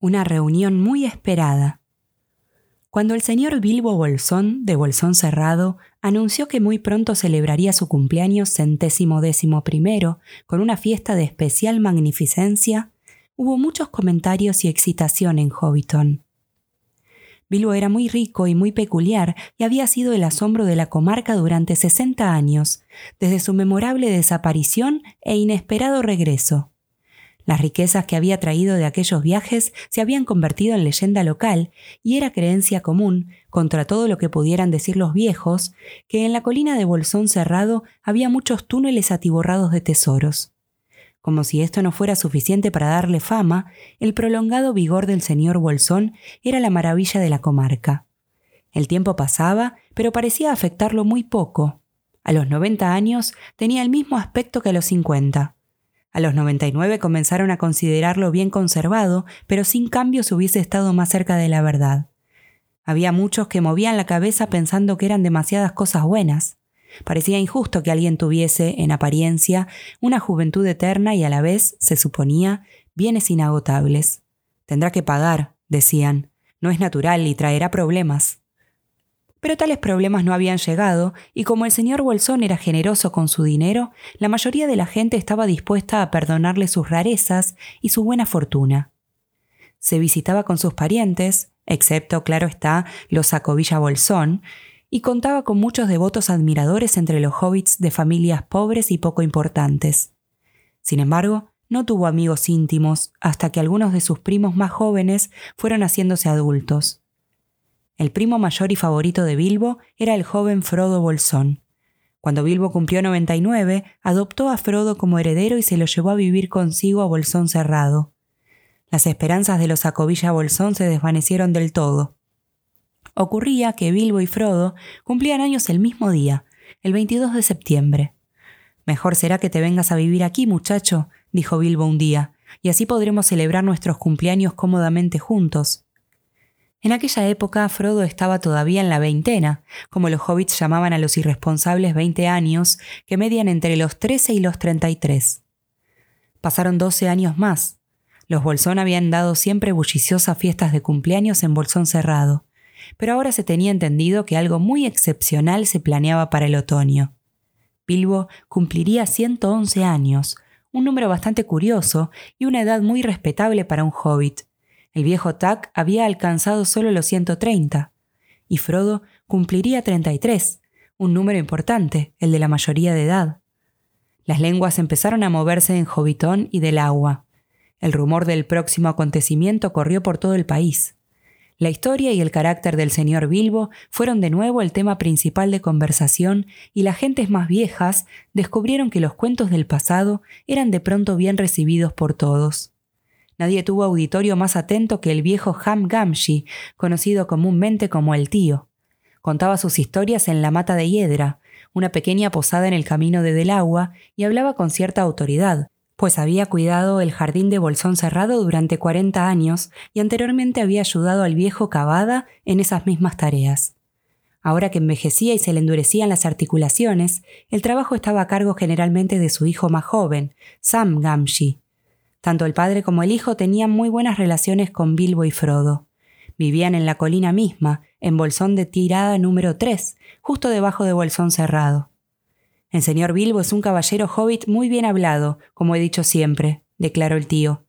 una reunión muy esperada. Cuando el señor Bilbo Bolsón, de Bolsón Cerrado, anunció que muy pronto celebraría su cumpleaños centésimo décimo primero con una fiesta de especial magnificencia, hubo muchos comentarios y excitación en Hobbiton. Bilbo era muy rico y muy peculiar y había sido el asombro de la comarca durante 60 años, desde su memorable desaparición e inesperado regreso. Las riquezas que había traído de aquellos viajes se habían convertido en leyenda local y era creencia común, contra todo lo que pudieran decir los viejos, que en la colina de Bolsón Cerrado había muchos túneles atiborrados de tesoros. Como si esto no fuera suficiente para darle fama, el prolongado vigor del señor Bolsón era la maravilla de la comarca. El tiempo pasaba, pero parecía afectarlo muy poco. A los 90 años tenía el mismo aspecto que a los 50. A los 99 comenzaron a considerarlo bien conservado, pero sin cambios hubiese estado más cerca de la verdad. Había muchos que movían la cabeza pensando que eran demasiadas cosas buenas. Parecía injusto que alguien tuviese, en apariencia, una juventud eterna y a la vez, se suponía, bienes inagotables. Tendrá que pagar, decían. No es natural y traerá problemas. Pero tales problemas no habían llegado, y como el señor Bolsón era generoso con su dinero, la mayoría de la gente estaba dispuesta a perdonarle sus rarezas y su buena fortuna. Se visitaba con sus parientes, excepto, claro está, los Sacovilla Bolsón, y contaba con muchos devotos admiradores entre los hobbits de familias pobres y poco importantes. Sin embargo, no tuvo amigos íntimos hasta que algunos de sus primos más jóvenes fueron haciéndose adultos. El primo mayor y favorito de Bilbo era el joven Frodo Bolsón. Cuando Bilbo cumplió 99, adoptó a Frodo como heredero y se lo llevó a vivir consigo a Bolsón Cerrado. Las esperanzas de los Acobilla Bolsón se desvanecieron del todo. Ocurría que Bilbo y Frodo cumplían años el mismo día, el 22 de septiembre. Mejor será que te vengas a vivir aquí, muchacho, dijo Bilbo un día, y así podremos celebrar nuestros cumpleaños cómodamente juntos. En aquella época Frodo estaba todavía en la veintena, como los hobbits llamaban a los irresponsables veinte años que median entre los trece y los treinta y tres. Pasaron doce años más. Los Bolsón habían dado siempre bulliciosas fiestas de cumpleaños en Bolsón Cerrado, pero ahora se tenía entendido que algo muy excepcional se planeaba para el otoño. Bilbo cumpliría 111 años, un número bastante curioso y una edad muy respetable para un hobbit, el viejo Tack había alcanzado solo los 130, y Frodo cumpliría 33, un número importante, el de la mayoría de edad. Las lenguas empezaron a moverse en Hobbiton y del agua. El rumor del próximo acontecimiento corrió por todo el país. La historia y el carácter del señor Bilbo fueron de nuevo el tema principal de conversación y las gentes más viejas descubrieron que los cuentos del pasado eran de pronto bien recibidos por todos. Nadie tuvo auditorio más atento que el viejo Ham Gamshi, conocido comúnmente como el tío. Contaba sus historias en la mata de hiedra, una pequeña posada en el camino de Delagua, y hablaba con cierta autoridad, pues había cuidado el jardín de Bolsón Cerrado durante cuarenta años y anteriormente había ayudado al viejo Cavada en esas mismas tareas. Ahora que envejecía y se le endurecían las articulaciones, el trabajo estaba a cargo generalmente de su hijo más joven, Sam Gamshi, tanto el padre como el hijo tenían muy buenas relaciones con Bilbo y Frodo. Vivían en la colina misma, en Bolsón de Tirada número 3, justo debajo de Bolsón Cerrado. El señor Bilbo es un caballero hobbit muy bien hablado, como he dicho siempre, declaró el tío.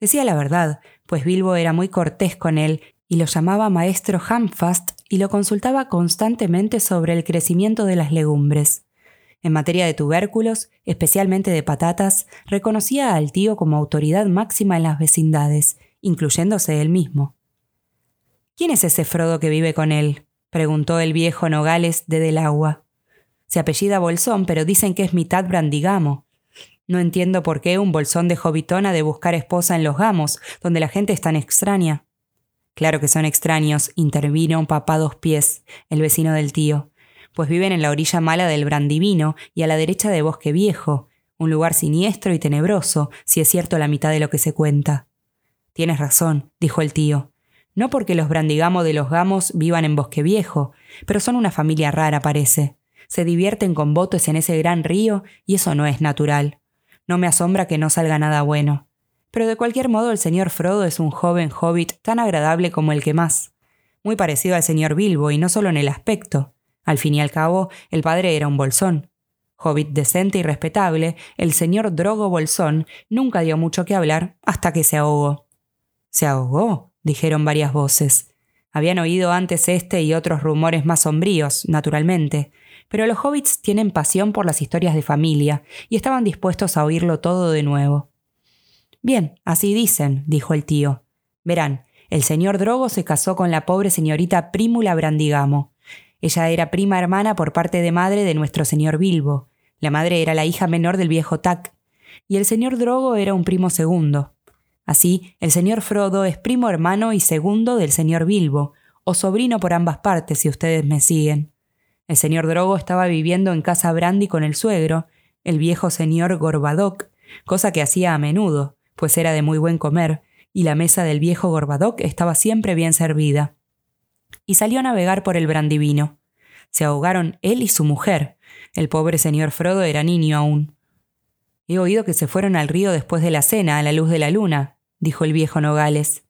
Decía la verdad, pues Bilbo era muy cortés con él y lo llamaba maestro Hamfast y lo consultaba constantemente sobre el crecimiento de las legumbres. En materia de tubérculos, especialmente de patatas, reconocía al tío como autoridad máxima en las vecindades, incluyéndose él mismo. ¿Quién es ese Frodo que vive con él? preguntó el viejo Nogales de Delagua. Se apellida Bolsón, pero dicen que es mitad brandigamo. No entiendo por qué un bolsón de Jovitón ha de buscar esposa en los gamos, donde la gente es tan extraña. Claro que son extraños, intervino un papá dos pies, el vecino del tío pues viven en la orilla mala del Brandivino y a la derecha de Bosque Viejo, un lugar siniestro y tenebroso, si es cierto la mitad de lo que se cuenta. Tienes razón, dijo el tío. No porque los brandigamos de los gamos vivan en Bosque Viejo, pero son una familia rara, parece. Se divierten con botes en ese gran río y eso no es natural. No me asombra que no salga nada bueno. pero de cualquier modo el señor Frodo es un joven hobbit tan agradable como el que más. Muy parecido al señor Bilbo, y no solo en el aspecto. Al fin y al cabo, el padre era un bolsón. Hobbit decente y respetable, el señor Drogo Bolsón nunca dio mucho que hablar hasta que se ahogó. ¿Se ahogó? dijeron varias voces. Habían oído antes este y otros rumores más sombríos, naturalmente, pero los hobbits tienen pasión por las historias de familia y estaban dispuestos a oírlo todo de nuevo. Bien, así dicen, dijo el tío. Verán, el señor Drogo se casó con la pobre señorita Prímula Brandigamo. Ella era prima hermana por parte de madre de nuestro señor Bilbo. La madre era la hija menor del viejo Tac, y el señor Drogo era un primo segundo. Así, el señor Frodo es primo hermano y segundo del señor Bilbo, o sobrino por ambas partes, si ustedes me siguen. El señor Drogo estaba viviendo en casa Brandy con el suegro, el viejo señor Gorbadoc, cosa que hacía a menudo, pues era de muy buen comer, y la mesa del viejo Gorbadoc estaba siempre bien servida. Y salió a navegar por el Brandivino. Se ahogaron él y su mujer. El pobre señor Frodo era niño aún. He oído que se fueron al río después de la cena, a la luz de la luna, dijo el viejo Nogales,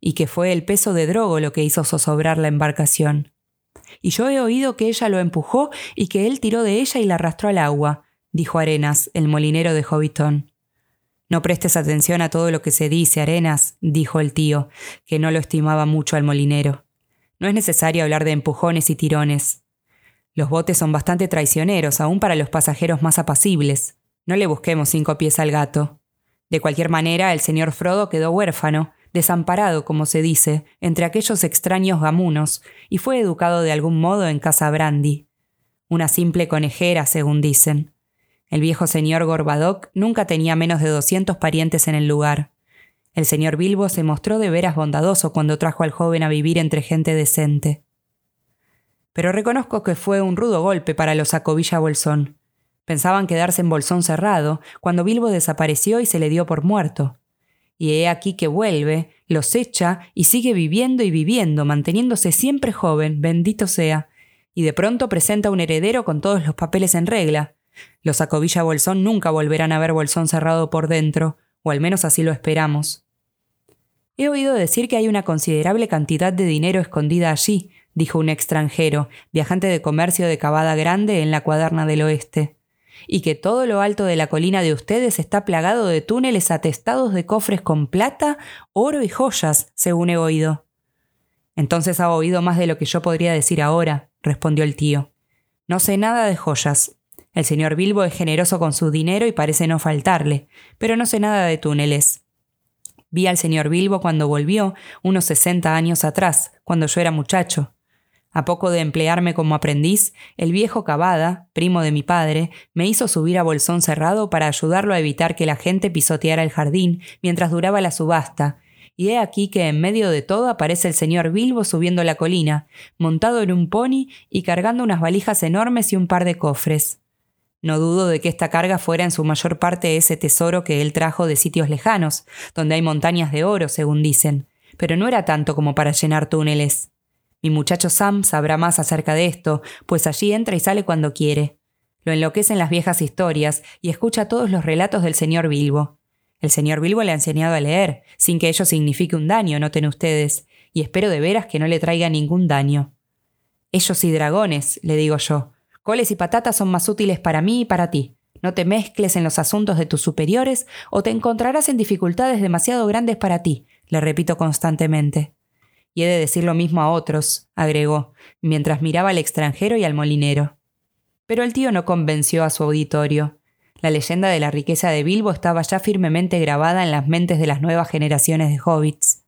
y que fue el peso de Drogo lo que hizo zozobrar la embarcación. Y yo he oído que ella lo empujó y que él tiró de ella y la arrastró al agua, dijo Arenas, el molinero de Hobbiton. No prestes atención a todo lo que se dice, Arenas, dijo el tío, que no lo estimaba mucho al molinero. No es necesario hablar de empujones y tirones. Los botes son bastante traicioneros, aún para los pasajeros más apacibles. No le busquemos cinco pies al gato. De cualquier manera, el señor Frodo quedó huérfano, desamparado, como se dice, entre aquellos extraños gamunos, y fue educado de algún modo en casa Brandy. Una simple conejera, según dicen. El viejo señor Gorbadoc nunca tenía menos de doscientos parientes en el lugar. El señor Bilbo se mostró de veras bondadoso cuando trajo al joven a vivir entre gente decente. Pero reconozco que fue un rudo golpe para los Acobilla Bolsón. Pensaban quedarse en Bolsón cerrado cuando Bilbo desapareció y se le dio por muerto. Y he aquí que vuelve, los echa y sigue viviendo y viviendo, manteniéndose siempre joven, bendito sea, y de pronto presenta un heredero con todos los papeles en regla, los Acobilla Bolsón nunca volverán a ver Bolsón cerrado por dentro, o al menos así lo esperamos. He oído decir que hay una considerable cantidad de dinero escondida allí, dijo un extranjero, viajante de comercio de Cavada Grande en la cuaderna del oeste, y que todo lo alto de la colina de ustedes está plagado de túneles atestados de cofres con plata, oro y joyas, según he oído. Entonces ha oído más de lo que yo podría decir ahora, respondió el tío. No sé nada de joyas, el señor Bilbo es generoso con su dinero y parece no faltarle, pero no sé nada de túneles. Vi al señor Bilbo cuando volvió, unos sesenta años atrás, cuando yo era muchacho. A poco de emplearme como aprendiz, el viejo Cavada, primo de mi padre, me hizo subir a Bolsón Cerrado para ayudarlo a evitar que la gente pisoteara el jardín mientras duraba la subasta, y he aquí que en medio de todo aparece el señor Bilbo subiendo la colina, montado en un pony y cargando unas valijas enormes y un par de cofres. No dudo de que esta carga fuera en su mayor parte ese tesoro que él trajo de sitios lejanos, donde hay montañas de oro, según dicen, pero no era tanto como para llenar túneles. Mi muchacho Sam sabrá más acerca de esto, pues allí entra y sale cuando quiere. Lo enloquecen las viejas historias y escucha todos los relatos del señor Bilbo. El señor Bilbo le ha enseñado a leer, sin que ello signifique un daño, noten ustedes, y espero de veras que no le traiga ningún daño. Ellos y dragones, le digo yo, Coles y patatas son más útiles para mí y para ti. No te mezcles en los asuntos de tus superiores o te encontrarás en dificultades demasiado grandes para ti, le repito constantemente. Y he de decir lo mismo a otros, agregó, mientras miraba al extranjero y al molinero. Pero el tío no convenció a su auditorio. La leyenda de la riqueza de Bilbo estaba ya firmemente grabada en las mentes de las nuevas generaciones de hobbits.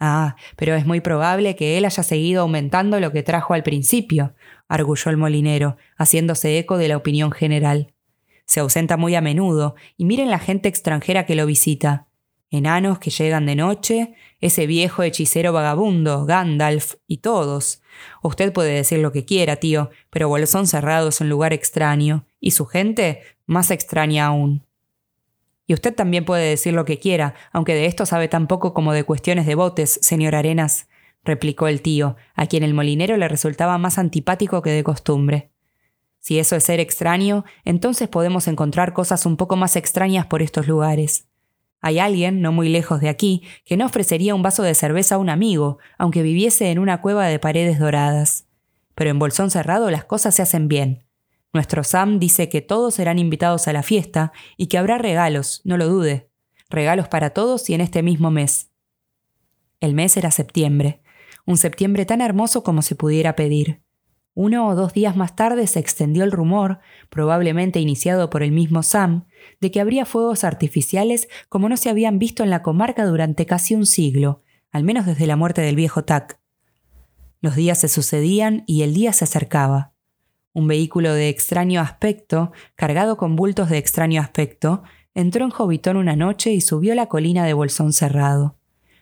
Ah, pero es muy probable que él haya seguido aumentando lo que trajo al principio, arguyó el molinero, haciéndose eco de la opinión general. Se ausenta muy a menudo, y miren la gente extranjera que lo visita. Enanos que llegan de noche, ese viejo hechicero vagabundo, Gandalf, y todos. Usted puede decir lo que quiera, tío, pero Bolsón Cerrado es un lugar extraño, y su gente más extraña aún. Y usted también puede decir lo que quiera, aunque de esto sabe tan poco como de cuestiones de botes, señor Arenas replicó el tío, a quien el molinero le resultaba más antipático que de costumbre. Si eso es ser extraño, entonces podemos encontrar cosas un poco más extrañas por estos lugares. Hay alguien, no muy lejos de aquí, que no ofrecería un vaso de cerveza a un amigo, aunque viviese en una cueva de paredes doradas. Pero en Bolsón Cerrado las cosas se hacen bien. Nuestro Sam dice que todos serán invitados a la fiesta y que habrá regalos, no lo dude. Regalos para todos y en este mismo mes. El mes era septiembre, un septiembre tan hermoso como se pudiera pedir. Uno o dos días más tarde se extendió el rumor, probablemente iniciado por el mismo Sam, de que habría fuegos artificiales como no se habían visto en la comarca durante casi un siglo, al menos desde la muerte del viejo Tac. Los días se sucedían y el día se acercaba. Un vehículo de extraño aspecto, cargado con bultos de extraño aspecto, entró en Hobbiton una noche y subió la colina de Bolsón Cerrado.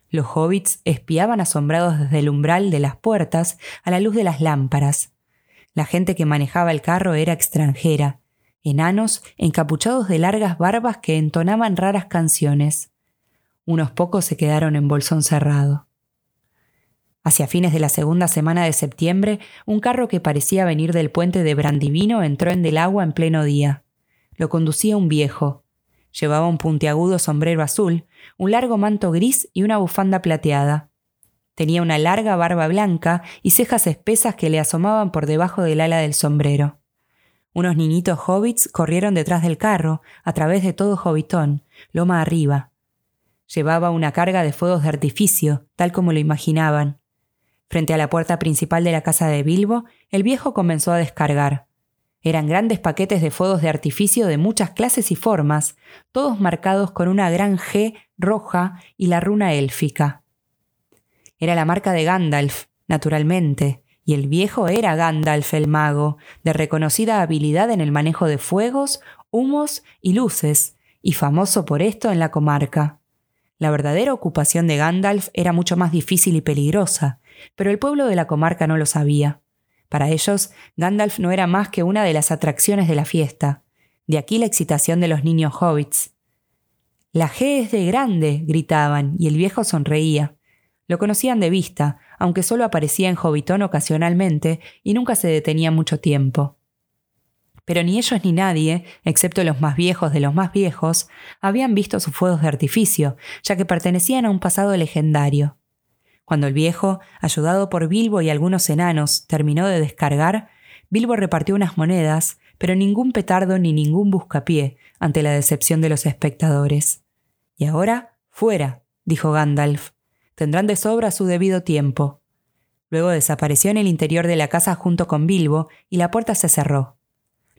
Los hobbits espiaban asombrados desde el umbral de las puertas a la luz de las lámparas. La gente que manejaba el carro era extranjera, enanos encapuchados de largas barbas que entonaban raras canciones. Unos pocos se quedaron en bolsón cerrado. Hacia fines de la segunda semana de septiembre, un carro que parecía venir del puente de Brandivino entró en del agua en pleno día. Lo conducía un viejo. Llevaba un puntiagudo sombrero azul, un largo manto gris y una bufanda plateada. Tenía una larga barba blanca y cejas espesas que le asomaban por debajo del ala del sombrero. Unos niñitos hobbits corrieron detrás del carro, a través de todo Hobbitón, loma arriba. Llevaba una carga de fuegos de artificio, tal como lo imaginaban. Frente a la puerta principal de la casa de Bilbo, el viejo comenzó a descargar. Eran grandes paquetes de fuegos de artificio de muchas clases y formas, todos marcados con una gran G roja y la runa élfica. Era la marca de Gandalf, naturalmente, y el viejo era Gandalf el mago, de reconocida habilidad en el manejo de fuegos, humos y luces, y famoso por esto en la comarca. La verdadera ocupación de Gandalf era mucho más difícil y peligrosa, pero el pueblo de la comarca no lo sabía. Para ellos, Gandalf no era más que una de las atracciones de la fiesta. De aquí la excitación de los niños hobbits. La G es de grande, gritaban, y el viejo sonreía. Lo conocían de vista, aunque solo aparecía en Hobbiton ocasionalmente y nunca se detenía mucho tiempo. Pero ni ellos ni nadie, excepto los más viejos de los más viejos, habían visto sus fuegos de artificio, ya que pertenecían a un pasado legendario. Cuando el viejo, ayudado por Bilbo y algunos enanos, terminó de descargar, Bilbo repartió unas monedas, pero ningún petardo ni ningún buscapié ante la decepción de los espectadores. Y ahora, fuera, dijo Gandalf. Tendrán de sobra su debido tiempo. Luego desapareció en el interior de la casa junto con Bilbo y la puerta se cerró.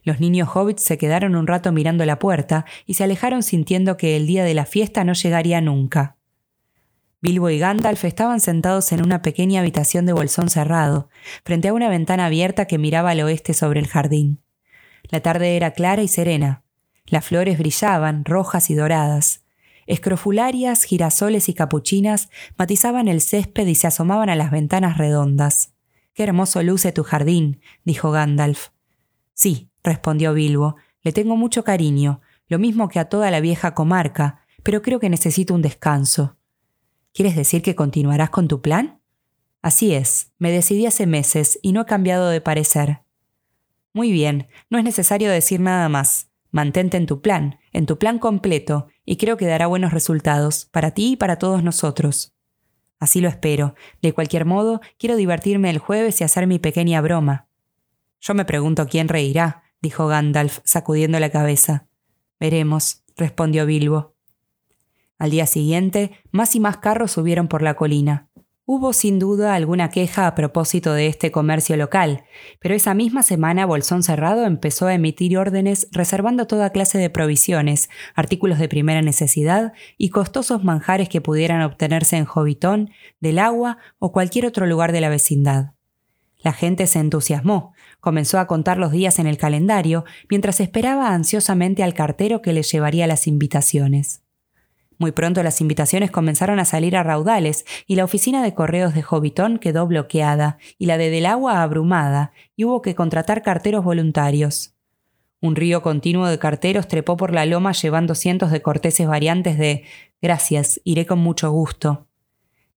Los niños hobbits se quedaron un rato mirando la puerta y se alejaron sintiendo que el día de la fiesta no llegaría nunca. Bilbo y Gandalf estaban sentados en una pequeña habitación de bolsón cerrado, frente a una ventana abierta que miraba al oeste sobre el jardín. La tarde era clara y serena. Las flores brillaban, rojas y doradas. Escrofularias, girasoles y capuchinas matizaban el césped y se asomaban a las ventanas redondas. Qué hermoso luce tu jardín, dijo Gandalf. Sí, respondió Bilbo, le tengo mucho cariño, lo mismo que a toda la vieja comarca, pero creo que necesito un descanso. ¿Quieres decir que continuarás con tu plan? Así es, me decidí hace meses y no he cambiado de parecer. Muy bien, no es necesario decir nada más. Mantente en tu plan, en tu plan completo, y creo que dará buenos resultados, para ti y para todos nosotros. Así lo espero. De cualquier modo, quiero divertirme el jueves y hacer mi pequeña broma. Yo me pregunto quién reirá, dijo Gandalf, sacudiendo la cabeza. Veremos, respondió Bilbo. Al día siguiente, más y más carros subieron por la colina. Hubo sin duda alguna queja a propósito de este comercio local, pero esa misma semana Bolsón Cerrado empezó a emitir órdenes reservando toda clase de provisiones, artículos de primera necesidad y costosos manjares que pudieran obtenerse en Jovitón, del agua o cualquier otro lugar de la vecindad. La gente se entusiasmó, comenzó a contar los días en el calendario mientras esperaba ansiosamente al cartero que le llevaría las invitaciones. Muy pronto las invitaciones comenzaron a salir a raudales y la oficina de correos de Hobbiton quedó bloqueada y la de Delagua abrumada y hubo que contratar carteros voluntarios. Un río continuo de carteros trepó por la loma llevando cientos de corteses variantes de Gracias, iré con mucho gusto.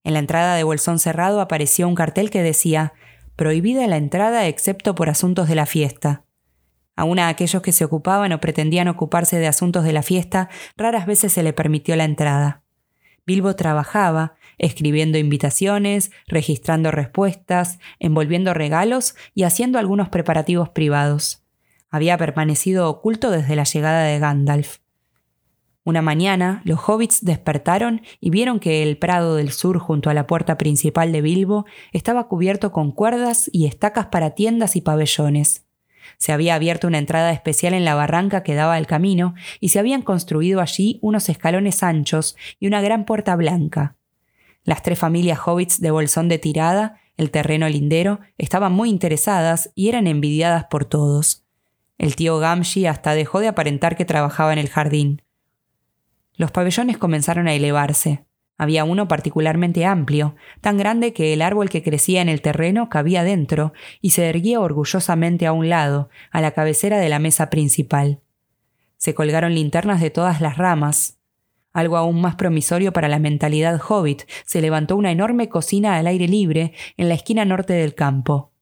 En la entrada de Bolsón Cerrado apareció un cartel que decía Prohibida la entrada excepto por asuntos de la fiesta. Aún a aquellos que se ocupaban o pretendían ocuparse de asuntos de la fiesta, raras veces se le permitió la entrada. Bilbo trabajaba, escribiendo invitaciones, registrando respuestas, envolviendo regalos y haciendo algunos preparativos privados. Había permanecido oculto desde la llegada de Gandalf. Una mañana, los hobbits despertaron y vieron que el prado del sur junto a la puerta principal de Bilbo estaba cubierto con cuerdas y estacas para tiendas y pabellones. Se había abierto una entrada especial en la barranca que daba al camino y se habían construido allí unos escalones anchos y una gran puerta blanca. Las tres familias hobbits de Bolsón de Tirada, el terreno lindero, estaban muy interesadas y eran envidiadas por todos. El tío Gamshi hasta dejó de aparentar que trabajaba en el jardín. Los pabellones comenzaron a elevarse. Había uno particularmente amplio, tan grande que el árbol que crecía en el terreno cabía dentro y se erguía orgullosamente a un lado, a la cabecera de la mesa principal. Se colgaron linternas de todas las ramas. Algo aún más promisorio para la mentalidad hobbit, se levantó una enorme cocina al aire libre en la esquina norte del campo.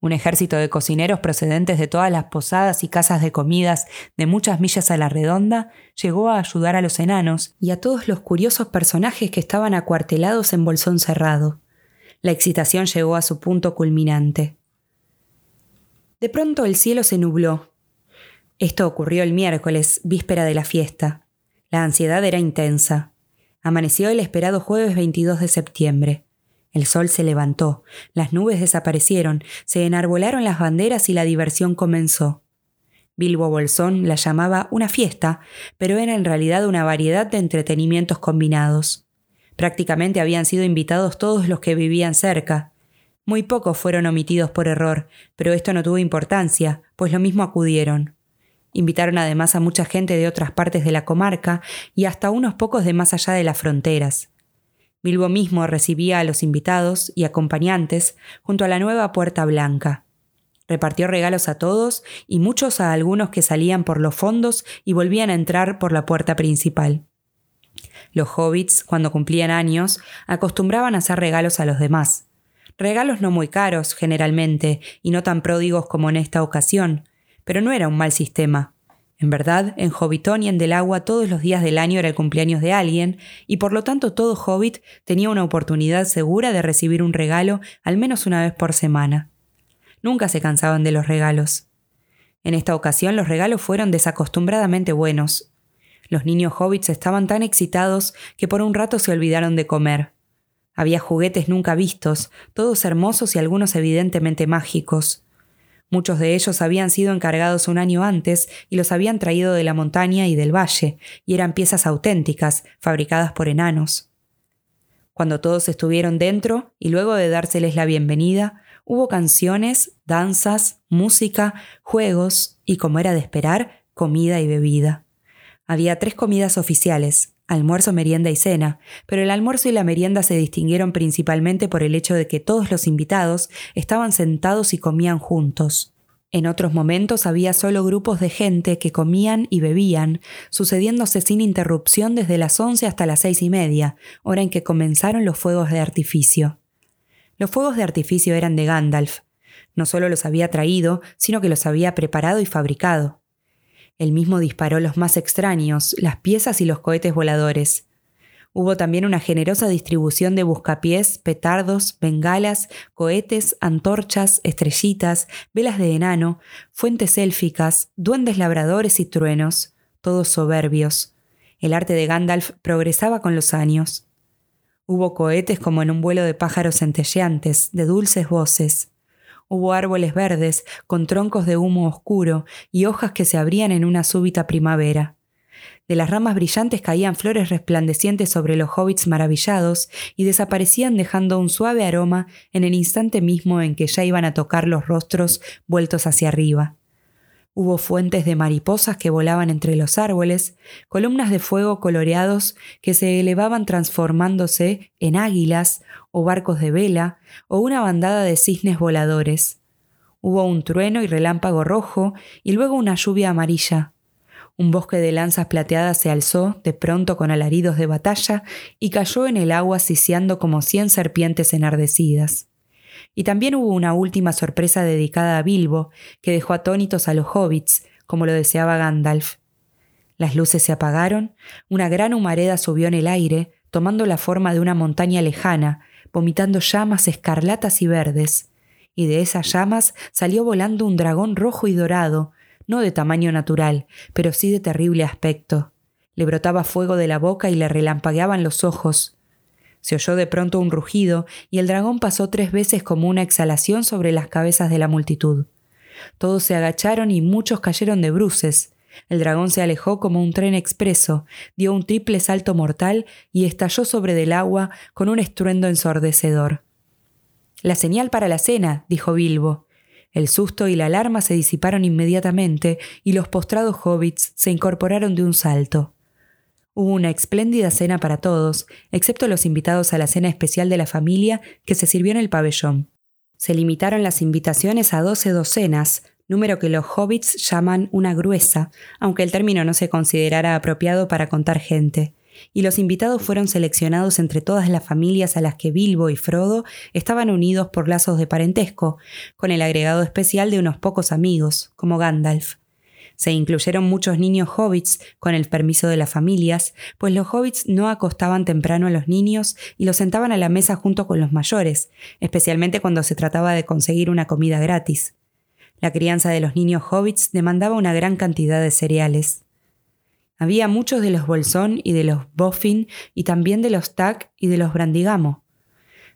Un ejército de cocineros procedentes de todas las posadas y casas de comidas de muchas millas a la redonda llegó a ayudar a los enanos y a todos los curiosos personajes que estaban acuartelados en Bolsón Cerrado. La excitación llegó a su punto culminante. De pronto el cielo se nubló. Esto ocurrió el miércoles, víspera de la fiesta. La ansiedad era intensa. Amaneció el esperado jueves 22 de septiembre. El sol se levantó, las nubes desaparecieron, se enarbolaron las banderas y la diversión comenzó. Bilbo Bolsón la llamaba una fiesta, pero era en realidad una variedad de entretenimientos combinados. Prácticamente habían sido invitados todos los que vivían cerca. Muy pocos fueron omitidos por error, pero esto no tuvo importancia, pues lo mismo acudieron. Invitaron además a mucha gente de otras partes de la comarca y hasta unos pocos de más allá de las fronteras. Bilbo mismo recibía a los invitados y acompañantes junto a la nueva Puerta Blanca. Repartió regalos a todos y muchos a algunos que salían por los fondos y volvían a entrar por la puerta principal. Los hobbits, cuando cumplían años, acostumbraban a hacer regalos a los demás. Regalos no muy caros, generalmente, y no tan pródigos como en esta ocasión, pero no era un mal sistema. En verdad, en Hobbiton y en Delagua todos los días del año era el cumpleaños de alguien, y por lo tanto todo hobbit tenía una oportunidad segura de recibir un regalo al menos una vez por semana. Nunca se cansaban de los regalos. En esta ocasión los regalos fueron desacostumbradamente buenos. Los niños hobbits estaban tan excitados que por un rato se olvidaron de comer. Había juguetes nunca vistos, todos hermosos y algunos evidentemente mágicos. Muchos de ellos habían sido encargados un año antes y los habían traído de la montaña y del valle, y eran piezas auténticas, fabricadas por enanos. Cuando todos estuvieron dentro, y luego de dárseles la bienvenida, hubo canciones, danzas, música, juegos y, como era de esperar, comida y bebida. Había tres comidas oficiales, almuerzo, merienda y cena, pero el almuerzo y la merienda se distinguieron principalmente por el hecho de que todos los invitados estaban sentados y comían juntos. En otros momentos había solo grupos de gente que comían y bebían, sucediéndose sin interrupción desde las once hasta las seis y media, hora en que comenzaron los fuegos de artificio. Los fuegos de artificio eran de Gandalf. No solo los había traído, sino que los había preparado y fabricado. Él mismo disparó los más extraños, las piezas y los cohetes voladores. Hubo también una generosa distribución de buscapiés, petardos, bengalas, cohetes, antorchas, estrellitas, velas de enano, fuentes élficas, duendes labradores y truenos, todos soberbios. El arte de Gandalf progresaba con los años. Hubo cohetes como en un vuelo de pájaros centelleantes, de dulces voces. Hubo árboles verdes, con troncos de humo oscuro y hojas que se abrían en una súbita primavera. De las ramas brillantes caían flores resplandecientes sobre los hobbits maravillados y desaparecían dejando un suave aroma en el instante mismo en que ya iban a tocar los rostros vueltos hacia arriba. Hubo fuentes de mariposas que volaban entre los árboles, columnas de fuego coloreados que se elevaban transformándose en águilas o barcos de vela o una bandada de cisnes voladores. Hubo un trueno y relámpago rojo y luego una lluvia amarilla. Un bosque de lanzas plateadas se alzó de pronto con alaridos de batalla y cayó en el agua siseando como cien serpientes enardecidas. Y también hubo una última sorpresa dedicada a Bilbo, que dejó atónitos a los hobbits, como lo deseaba Gandalf. Las luces se apagaron, una gran humareda subió en el aire, tomando la forma de una montaña lejana, vomitando llamas escarlatas y verdes, y de esas llamas salió volando un dragón rojo y dorado, no de tamaño natural, pero sí de terrible aspecto. Le brotaba fuego de la boca y le relampagueaban los ojos. Se oyó de pronto un rugido, y el dragón pasó tres veces como una exhalación sobre las cabezas de la multitud. Todos se agacharon y muchos cayeron de bruces. El dragón se alejó como un tren expreso, dio un triple salto mortal y estalló sobre del agua con un estruendo ensordecedor. La señal para la cena, dijo Bilbo. El susto y la alarma se disiparon inmediatamente y los postrados hobbits se incorporaron de un salto. Hubo una espléndida cena para todos, excepto los invitados a la cena especial de la familia que se sirvió en el pabellón. Se limitaron las invitaciones a doce docenas, número que los hobbits llaman una gruesa, aunque el término no se considerara apropiado para contar gente, y los invitados fueron seleccionados entre todas las familias a las que Bilbo y Frodo estaban unidos por lazos de parentesco, con el agregado especial de unos pocos amigos, como Gandalf. Se incluyeron muchos niños hobbits con el permiso de las familias, pues los hobbits no acostaban temprano a los niños y los sentaban a la mesa junto con los mayores, especialmente cuando se trataba de conseguir una comida gratis. La crianza de los niños hobbits demandaba una gran cantidad de cereales. Había muchos de los Bolsón y de los Boffin y también de los Tac y de los Brandigamo.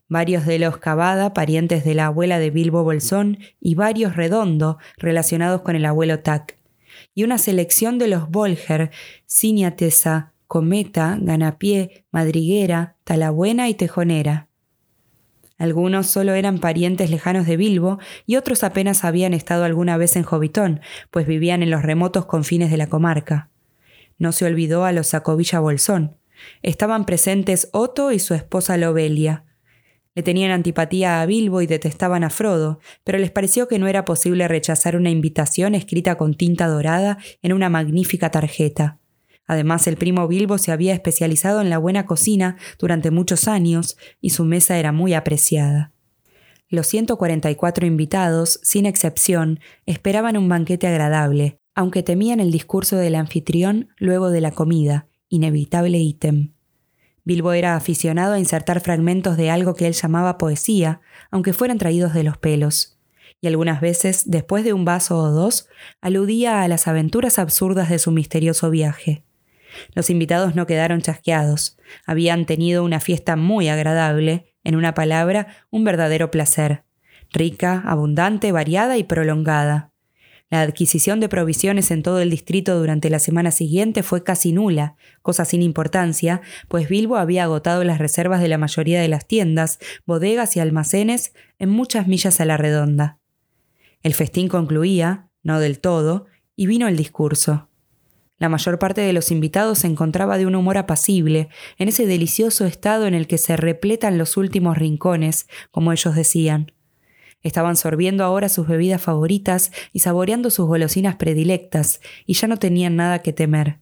Varios de los Cavada, parientes de la abuela de Bilbo Bolsón, y varios Redondo, relacionados con el abuelo Tac. Y una selección de los Bolger, Siniatesa, Cometa, Ganapié, Madriguera, Talabuena y Tejonera. Algunos solo eran parientes lejanos de Bilbo y otros apenas habían estado alguna vez en Jovitón, pues vivían en los remotos confines de la comarca. No se olvidó a los Sacovilla Bolsón. Estaban presentes Otto y su esposa Lobelia. Le tenían antipatía a Bilbo y detestaban a Frodo, pero les pareció que no era posible rechazar una invitación escrita con tinta dorada en una magnífica tarjeta. Además, el primo Bilbo se había especializado en la buena cocina durante muchos años y su mesa era muy apreciada. Los 144 invitados, sin excepción, esperaban un banquete agradable, aunque temían el discurso del anfitrión luego de la comida, inevitable ítem. Bilbo era aficionado a insertar fragmentos de algo que él llamaba poesía, aunque fueran traídos de los pelos, y algunas veces, después de un vaso o dos, aludía a las aventuras absurdas de su misterioso viaje. Los invitados no quedaron chasqueados. Habían tenido una fiesta muy agradable, en una palabra, un verdadero placer. Rica, abundante, variada y prolongada. La adquisición de provisiones en todo el distrito durante la semana siguiente fue casi nula, cosa sin importancia, pues Bilbo había agotado las reservas de la mayoría de las tiendas, bodegas y almacenes en muchas millas a la redonda. El festín concluía, no del todo, y vino el discurso. La mayor parte de los invitados se encontraba de un humor apacible, en ese delicioso estado en el que se repletan los últimos rincones, como ellos decían. Estaban sorbiendo ahora sus bebidas favoritas y saboreando sus golosinas predilectas, y ya no tenían nada que temer.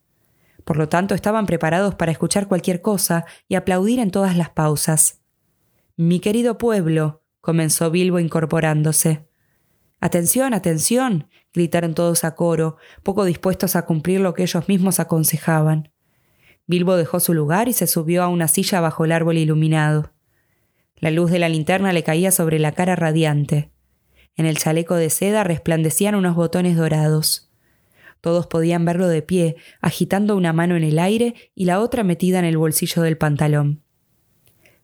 Por lo tanto, estaban preparados para escuchar cualquier cosa y aplaudir en todas las pausas. Mi querido pueblo, comenzó Bilbo incorporándose. Atención, atención, gritaron todos a coro, poco dispuestos a cumplir lo que ellos mismos aconsejaban. Bilbo dejó su lugar y se subió a una silla bajo el árbol iluminado. La luz de la linterna le caía sobre la cara radiante. En el chaleco de seda resplandecían unos botones dorados. Todos podían verlo de pie, agitando una mano en el aire y la otra metida en el bolsillo del pantalón.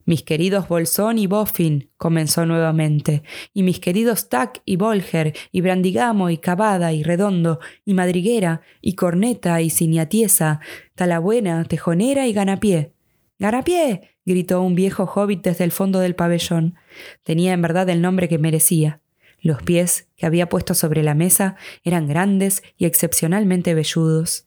Mis queridos Bolsón y Boffin, comenzó nuevamente, y mis queridos Tac y Bolger, y Brandigamo y Cavada y Redondo, y Madriguera, y Corneta y Siniatiesa, Talabuena, Tejonera y Ganapié. ¡Ganapié! gritó un viejo hobbit desde el fondo del pabellón. Tenía en verdad el nombre que merecía. Los pies que había puesto sobre la mesa eran grandes y excepcionalmente velludos.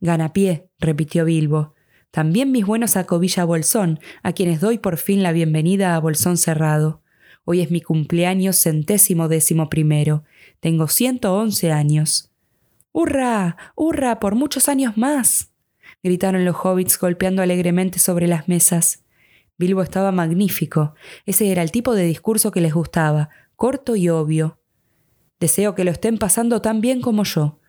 Ganapié, repitió Bilbo. También mis buenos Covilla Bolsón, a quienes doy por fin la bienvenida a Bolsón Cerrado. Hoy es mi cumpleaños centésimo décimo primero. Tengo ciento once años. ¡Hurra! ¡Hurra! por muchos años más. Gritaron los hobbits golpeando alegremente sobre las mesas. Bilbo estaba magnífico. Ese era el tipo de discurso que les gustaba, corto y obvio. Deseo que lo estén pasando tan bien como yo.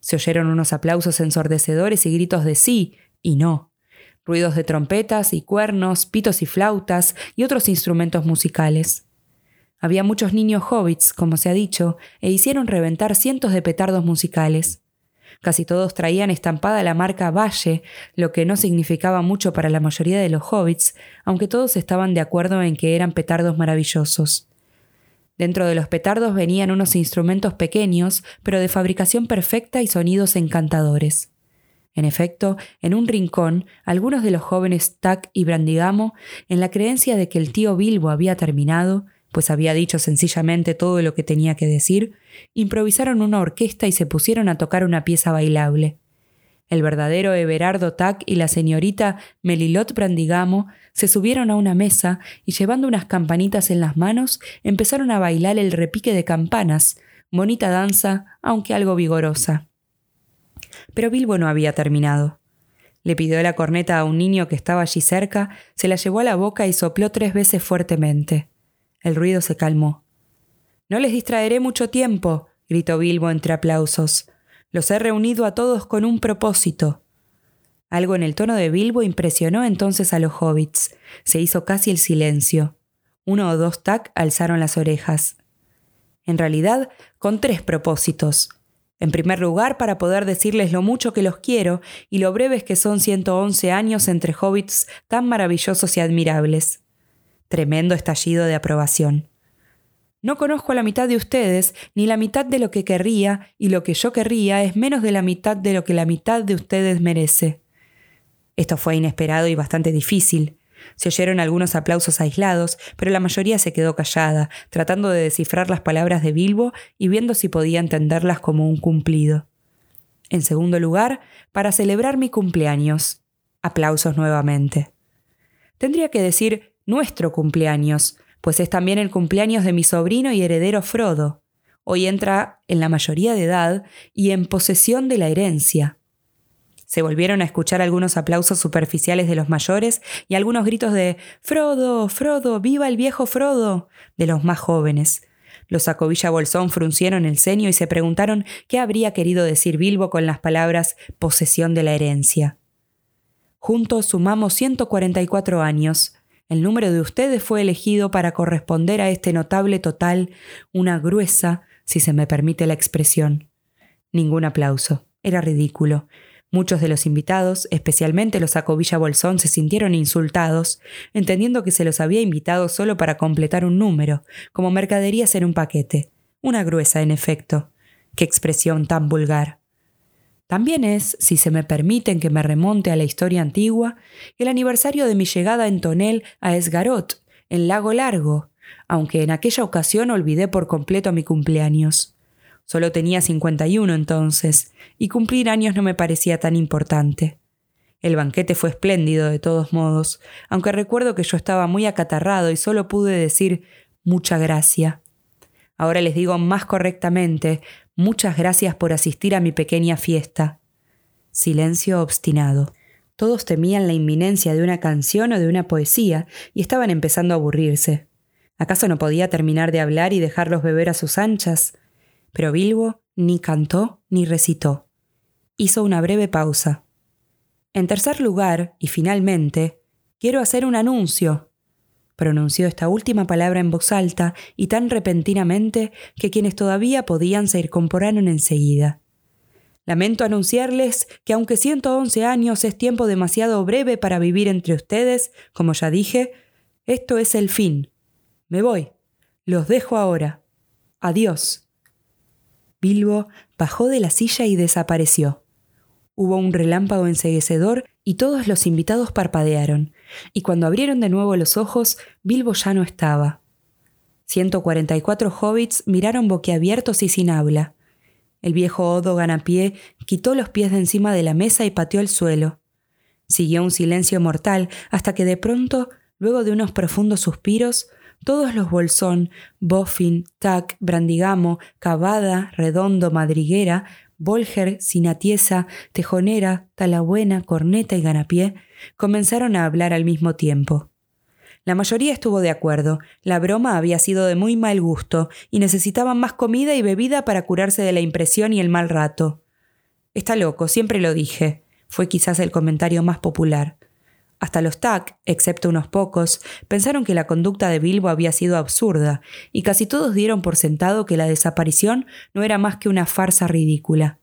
Se oyeron unos aplausos ensordecedores y gritos de sí y no, ruidos de trompetas y cuernos, pitos y flautas y otros instrumentos musicales. Había muchos niños hobbits, como se ha dicho, e hicieron reventar cientos de petardos musicales. Casi todos traían estampada la marca Valle, lo que no significaba mucho para la mayoría de los hobbits, aunque todos estaban de acuerdo en que eran petardos maravillosos. Dentro de los petardos venían unos instrumentos pequeños, pero de fabricación perfecta y sonidos encantadores. En efecto, en un rincón, algunos de los jóvenes Tack y Brandigamo, en la creencia de que el tío Bilbo había terminado, pues había dicho sencillamente todo lo que tenía que decir, improvisaron una orquesta y se pusieron a tocar una pieza bailable. El verdadero Everardo Tac y la señorita Melilot Brandigamo se subieron a una mesa y llevando unas campanitas en las manos empezaron a bailar el repique de campanas, bonita danza, aunque algo vigorosa. Pero Bilbo no había terminado. Le pidió la corneta a un niño que estaba allí cerca, se la llevó a la boca y sopló tres veces fuertemente. El ruido se calmó. No les distraeré mucho tiempo, gritó Bilbo entre aplausos. Los he reunido a todos con un propósito. Algo en el tono de Bilbo impresionó entonces a los hobbits. Se hizo casi el silencio. Uno o dos tac alzaron las orejas. En realidad, con tres propósitos. En primer lugar, para poder decirles lo mucho que los quiero y lo breves que son 111 años entre hobbits tan maravillosos y admirables. Tremendo estallido de aprobación. No conozco la mitad de ustedes, ni la mitad de lo que querría, y lo que yo querría es menos de la mitad de lo que la mitad de ustedes merece. Esto fue inesperado y bastante difícil. Se oyeron algunos aplausos aislados, pero la mayoría se quedó callada, tratando de descifrar las palabras de Bilbo y viendo si podía entenderlas como un cumplido. En segundo lugar, para celebrar mi cumpleaños. Aplausos nuevamente. Tendría que decir nuestro cumpleaños, pues es también el cumpleaños de mi sobrino y heredero Frodo. Hoy entra en la mayoría de edad y en posesión de la herencia. Se volvieron a escuchar algunos aplausos superficiales de los mayores y algunos gritos de Frodo, Frodo, viva el viejo Frodo de los más jóvenes. Los Sacovilla Bolsón fruncieron el ceño y se preguntaron qué habría querido decir Bilbo con las palabras posesión de la herencia. Juntos sumamos 144 años, el número de ustedes fue elegido para corresponder a este notable total, una gruesa, si se me permite la expresión. Ningún aplauso. Era ridículo. Muchos de los invitados, especialmente los Acovilla Bolsón, se sintieron insultados, entendiendo que se los había invitado solo para completar un número, como mercaderías en un paquete. Una gruesa, en efecto. Qué expresión tan vulgar. También es, si se me permiten que me remonte a la historia antigua, el aniversario de mi llegada en tonel a Esgarot, en Lago Largo, aunque en aquella ocasión olvidé por completo mi cumpleaños. Solo tenía 51 entonces, y cumplir años no me parecía tan importante. El banquete fue espléndido de todos modos, aunque recuerdo que yo estaba muy acatarrado y solo pude decir mucha gracia. Ahora les digo más correctamente, muchas gracias por asistir a mi pequeña fiesta. Silencio obstinado. Todos temían la inminencia de una canción o de una poesía y estaban empezando a aburrirse. ¿Acaso no podía terminar de hablar y dejarlos beber a sus anchas? Pero Bilbo ni cantó ni recitó. Hizo una breve pausa. En tercer lugar, y finalmente, quiero hacer un anuncio, Pronunció esta última palabra en voz alta y tan repentinamente que quienes todavía podían se incorporaron enseguida. Lamento anunciarles que aunque 111 años es tiempo demasiado breve para vivir entre ustedes, como ya dije, esto es el fin. Me voy. Los dejo ahora. Adiós. Bilbo bajó de la silla y desapareció. Hubo un relámpago enseguecedor y todos los invitados parpadearon, y cuando abrieron de nuevo los ojos, Bilbo ya no estaba. 144 hobbits miraron boquiabiertos y sin habla. El viejo Odo Ganapié quitó los pies de encima de la mesa y pateó el suelo. Siguió un silencio mortal hasta que de pronto, luego de unos profundos suspiros, todos los Bolsón, Boffin, Tac, Brandigamo, Cavada, Redondo, Madriguera, Bolger, Sinatiesa, Tejonera, Talabuena, Corneta y Ganapié comenzaron a hablar al mismo tiempo. La mayoría estuvo de acuerdo. La broma había sido de muy mal gusto y necesitaban más comida y bebida para curarse de la impresión y el mal rato. Está loco, siempre lo dije. Fue quizás el comentario más popular. Hasta los TAC, excepto unos pocos, pensaron que la conducta de Bilbo había sido absurda, y casi todos dieron por sentado que la desaparición no era más que una farsa ridícula.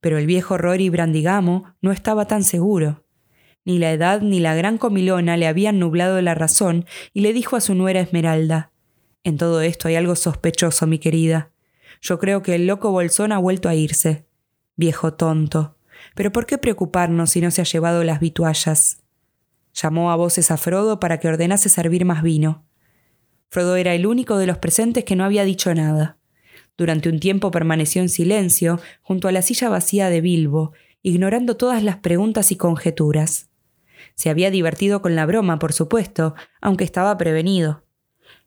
Pero el viejo Rory Brandigamo no estaba tan seguro. Ni la edad ni la gran comilona le habían nublado la razón y le dijo a su nuera Esmeralda En todo esto hay algo sospechoso, mi querida. Yo creo que el loco Bolsón ha vuelto a irse. Viejo tonto. Pero ¿por qué preocuparnos si no se ha llevado las vituallas? Llamó a voces a Frodo para que ordenase servir más vino. Frodo era el único de los presentes que no había dicho nada. Durante un tiempo permaneció en silencio junto a la silla vacía de Bilbo, ignorando todas las preguntas y conjeturas. Se había divertido con la broma, por supuesto, aunque estaba prevenido.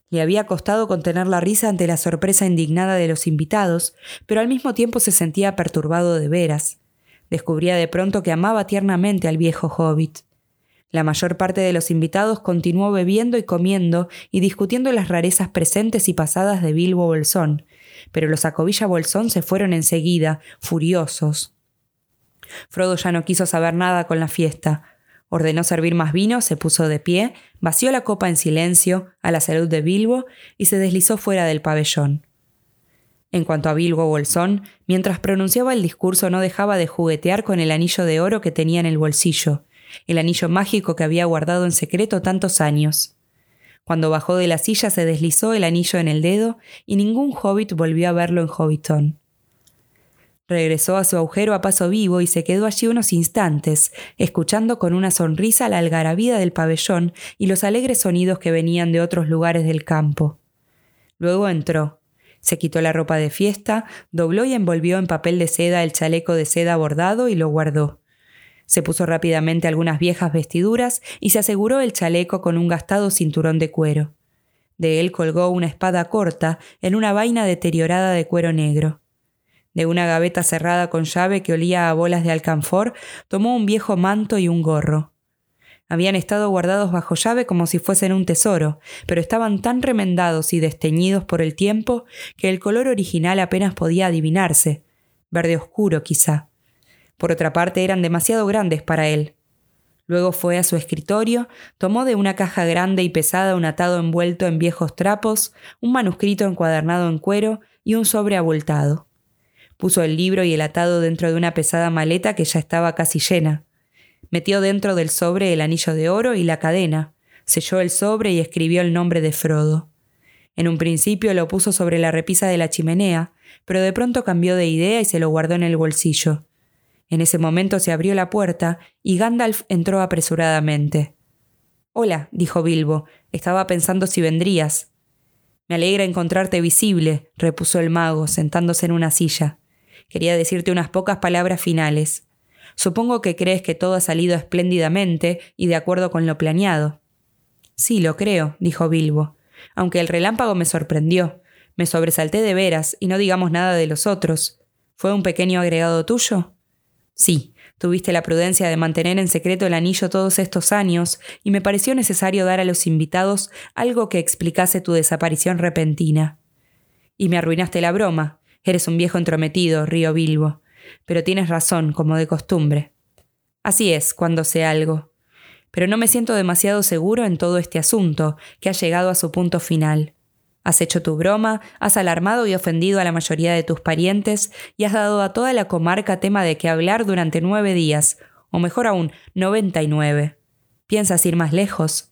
Le había costado contener la risa ante la sorpresa indignada de los invitados, pero al mismo tiempo se sentía perturbado de veras. Descubría de pronto que amaba tiernamente al viejo hobbit. La mayor parte de los invitados continuó bebiendo y comiendo y discutiendo las rarezas presentes y pasadas de Bilbo Bolsón, pero los Acobilla Bolsón se fueron enseguida, furiosos. Frodo ya no quiso saber nada con la fiesta. Ordenó servir más vino, se puso de pie, vació la copa en silencio, a la salud de Bilbo, y se deslizó fuera del pabellón. En cuanto a Bilbo Bolsón, mientras pronunciaba el discurso no dejaba de juguetear con el anillo de oro que tenía en el bolsillo, el anillo mágico que había guardado en secreto tantos años. Cuando bajó de la silla se deslizó el anillo en el dedo y ningún hobbit volvió a verlo en Hobbiton. Regresó a su agujero a paso vivo y se quedó allí unos instantes, escuchando con una sonrisa la algarabía del pabellón y los alegres sonidos que venían de otros lugares del campo. Luego entró. Se quitó la ropa de fiesta, dobló y envolvió en papel de seda el chaleco de seda bordado y lo guardó. Se puso rápidamente algunas viejas vestiduras y se aseguró el chaleco con un gastado cinturón de cuero. De él colgó una espada corta en una vaina deteriorada de cuero negro. De una gaveta cerrada con llave que olía a bolas de alcanfor, tomó un viejo manto y un gorro. Habían estado guardados bajo llave como si fuesen un tesoro, pero estaban tan remendados y desteñidos por el tiempo que el color original apenas podía adivinarse, verde oscuro quizá. Por otra parte eran demasiado grandes para él. Luego fue a su escritorio, tomó de una caja grande y pesada un atado envuelto en viejos trapos, un manuscrito encuadernado en cuero y un sobre abultado. Puso el libro y el atado dentro de una pesada maleta que ya estaba casi llena. Metió dentro del sobre el anillo de oro y la cadena, selló el sobre y escribió el nombre de Frodo. En un principio lo puso sobre la repisa de la chimenea, pero de pronto cambió de idea y se lo guardó en el bolsillo. En ese momento se abrió la puerta y Gandalf entró apresuradamente. Hola, dijo Bilbo, estaba pensando si vendrías. Me alegra encontrarte visible, repuso el mago, sentándose en una silla. Quería decirte unas pocas palabras finales. Supongo que crees que todo ha salido espléndidamente y de acuerdo con lo planeado. Sí, lo creo, dijo Bilbo, aunque el relámpago me sorprendió. Me sobresalté de veras, y no digamos nada de los otros. ¿Fue un pequeño agregado tuyo? Sí, tuviste la prudencia de mantener en secreto el anillo todos estos años, y me pareció necesario dar a los invitados algo que explicase tu desaparición repentina. Y me arruinaste la broma, Eres un viejo entrometido, río Bilbo, pero tienes razón, como de costumbre. Así es, cuando sé algo. Pero no me siento demasiado seguro en todo este asunto, que ha llegado a su punto final. Has hecho tu broma, has alarmado y ofendido a la mayoría de tus parientes y has dado a toda la comarca tema de qué hablar durante nueve días, o mejor aún, noventa y nueve. ¿Piensas ir más lejos?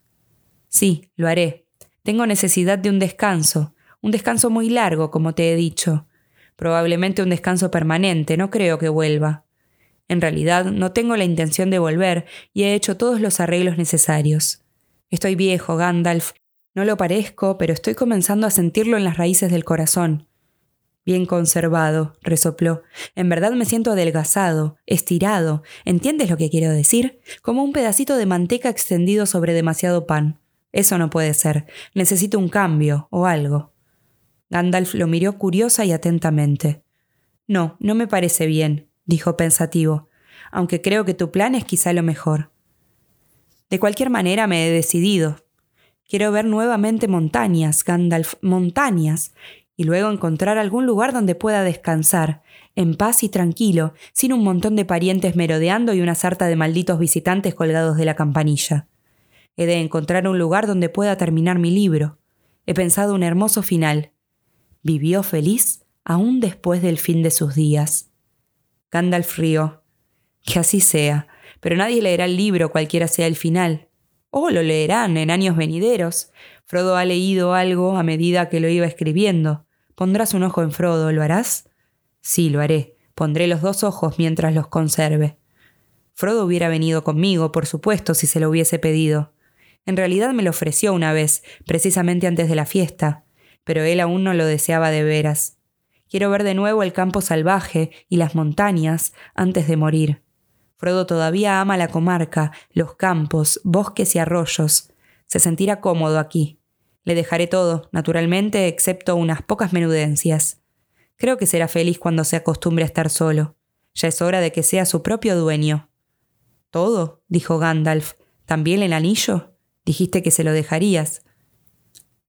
Sí, lo haré. Tengo necesidad de un descanso, un descanso muy largo, como te he dicho. Probablemente un descanso permanente, no creo que vuelva. En realidad, no tengo la intención de volver y he hecho todos los arreglos necesarios. Estoy viejo, Gandalf. No lo parezco, pero estoy comenzando a sentirlo en las raíces del corazón. Bien conservado, resopló. En verdad me siento adelgazado, estirado. ¿Entiendes lo que quiero decir? Como un pedacito de manteca extendido sobre demasiado pan. Eso no puede ser. Necesito un cambio o algo. Gandalf lo miró curiosa y atentamente. No, no me parece bien, dijo pensativo, aunque creo que tu plan es quizá lo mejor. De cualquier manera me he decidido. Quiero ver nuevamente montañas, Gandalf, montañas, y luego encontrar algún lugar donde pueda descansar, en paz y tranquilo, sin un montón de parientes merodeando y una sarta de malditos visitantes colgados de la campanilla. He de encontrar un lugar donde pueda terminar mi libro. He pensado un hermoso final. Vivió feliz aún después del fin de sus días. Gandalf rió. Que así sea, pero nadie leerá el libro cualquiera sea el final. O lo leerán en años venideros. Frodo ha leído algo a medida que lo iba escribiendo. Pondrás un ojo en Frodo, ¿lo harás? Sí, lo haré. Pondré los dos ojos mientras los conserve. Frodo hubiera venido conmigo, por supuesto, si se lo hubiese pedido. En realidad me lo ofreció una vez, precisamente antes de la fiesta, pero él aún no lo deseaba de veras. Quiero ver de nuevo el campo salvaje y las montañas antes de morir. Frodo todavía ama la comarca, los campos, bosques y arroyos. Se sentirá cómodo aquí. Le dejaré todo, naturalmente, excepto unas pocas menudencias. Creo que será feliz cuando se acostumbre a estar solo. Ya es hora de que sea su propio dueño. ¿Todo? dijo Gandalf. ¿También el anillo? Dijiste que se lo dejarías.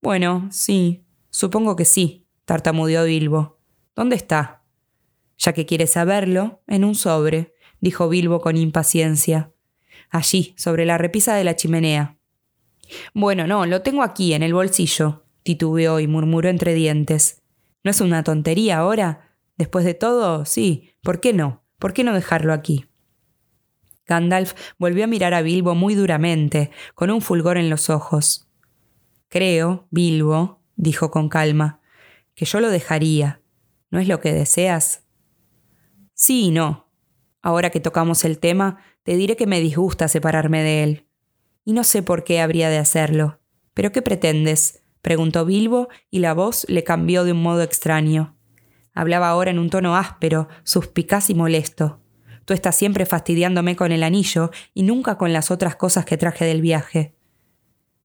Bueno, sí, supongo que sí, tartamudeó Bilbo. ¿Dónde está? Ya que quieres saberlo, en un sobre dijo Bilbo con impaciencia. Allí, sobre la repisa de la chimenea. Bueno, no, lo tengo aquí, en el bolsillo, titubeó y murmuró entre dientes. ¿No es una tontería ahora? Después de todo, sí, ¿por qué no? ¿Por qué no dejarlo aquí? Gandalf volvió a mirar a Bilbo muy duramente, con un fulgor en los ojos. Creo, Bilbo, dijo con calma, que yo lo dejaría. ¿No es lo que deseas? Sí y no, Ahora que tocamos el tema, te diré que me disgusta separarme de él. Y no sé por qué habría de hacerlo. ¿Pero qué pretendes? preguntó Bilbo, y la voz le cambió de un modo extraño. Hablaba ahora en un tono áspero, suspicaz y molesto. Tú estás siempre fastidiándome con el anillo y nunca con las otras cosas que traje del viaje.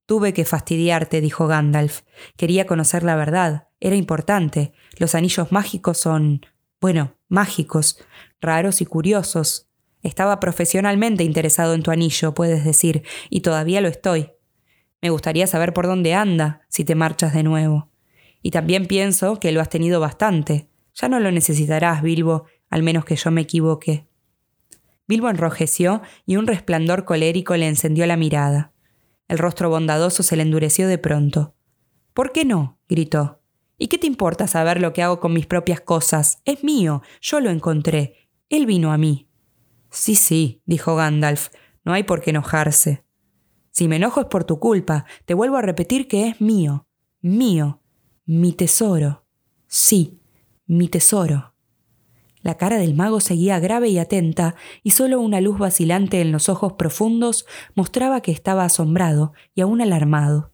Tuve que fastidiarte, dijo Gandalf. Quería conocer la verdad. Era importante. Los anillos mágicos son. bueno, mágicos raros y curiosos. Estaba profesionalmente interesado en tu anillo, puedes decir, y todavía lo estoy. Me gustaría saber por dónde anda, si te marchas de nuevo. Y también pienso que lo has tenido bastante. Ya no lo necesitarás, Bilbo, al menos que yo me equivoque. Bilbo enrojeció y un resplandor colérico le encendió la mirada. El rostro bondadoso se le endureció de pronto. ¿Por qué no? gritó. ¿Y qué te importa saber lo que hago con mis propias cosas? Es mío, yo lo encontré, él vino a mí. Sí, sí, dijo Gandalf, no hay por qué enojarse. Si me enojo es por tu culpa, te vuelvo a repetir que es mío, mío, mi tesoro. Sí, mi tesoro. La cara del mago seguía grave y atenta, y solo una luz vacilante en los ojos profundos mostraba que estaba asombrado y aún alarmado.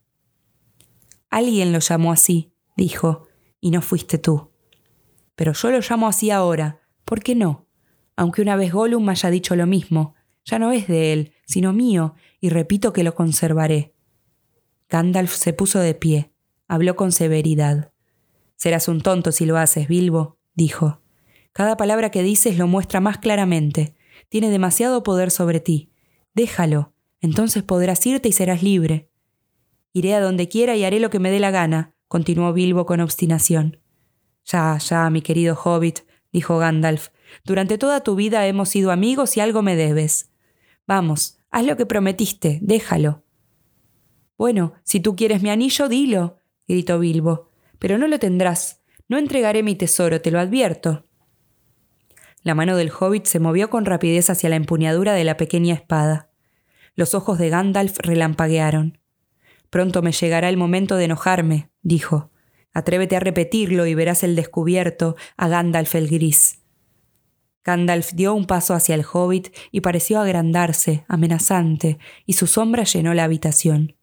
Alguien lo llamó así, dijo, y no fuiste tú. Pero yo lo llamo así ahora. ¿Por qué no? aunque una vez Gollum haya dicho lo mismo. Ya no es de él, sino mío, y repito que lo conservaré. Gandalf se puso de pie, habló con severidad. Serás un tonto si lo haces, Bilbo, dijo. Cada palabra que dices lo muestra más claramente. Tiene demasiado poder sobre ti. Déjalo, entonces podrás irte y serás libre. Iré a donde quiera y haré lo que me dé la gana, continuó Bilbo con obstinación. Ya, ya, mi querido hobbit, dijo Gandalf, durante toda tu vida hemos sido amigos y algo me debes. Vamos, haz lo que prometiste, déjalo. Bueno, si tú quieres mi anillo, dilo, gritó Bilbo, pero no lo tendrás. No entregaré mi tesoro, te lo advierto. La mano del hobbit se movió con rapidez hacia la empuñadura de la pequeña espada. Los ojos de Gandalf relampaguearon. Pronto me llegará el momento de enojarme, dijo. Atrévete a repetirlo y verás el descubierto a Gandalf el gris. Gandalf dio un paso hacia el hobbit y pareció agrandarse, amenazante, y su sombra llenó la habitación.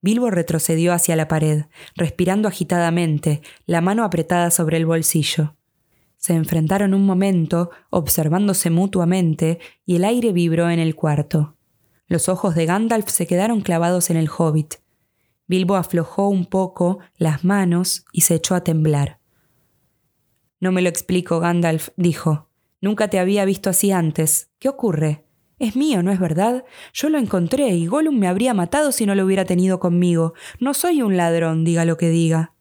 Bilbo retrocedió hacia la pared, respirando agitadamente, la mano apretada sobre el bolsillo. Se enfrentaron un momento, observándose mutuamente, y el aire vibró en el cuarto. Los ojos de Gandalf se quedaron clavados en el hobbit. Bilbo aflojó un poco las manos y se echó a temblar. No me lo explico, Gandalf, dijo. Nunca te había visto así antes. ¿Qué ocurre? Es mío, ¿no es verdad? Yo lo encontré y Gollum me habría matado si no lo hubiera tenido conmigo. No soy un ladrón, diga lo que diga.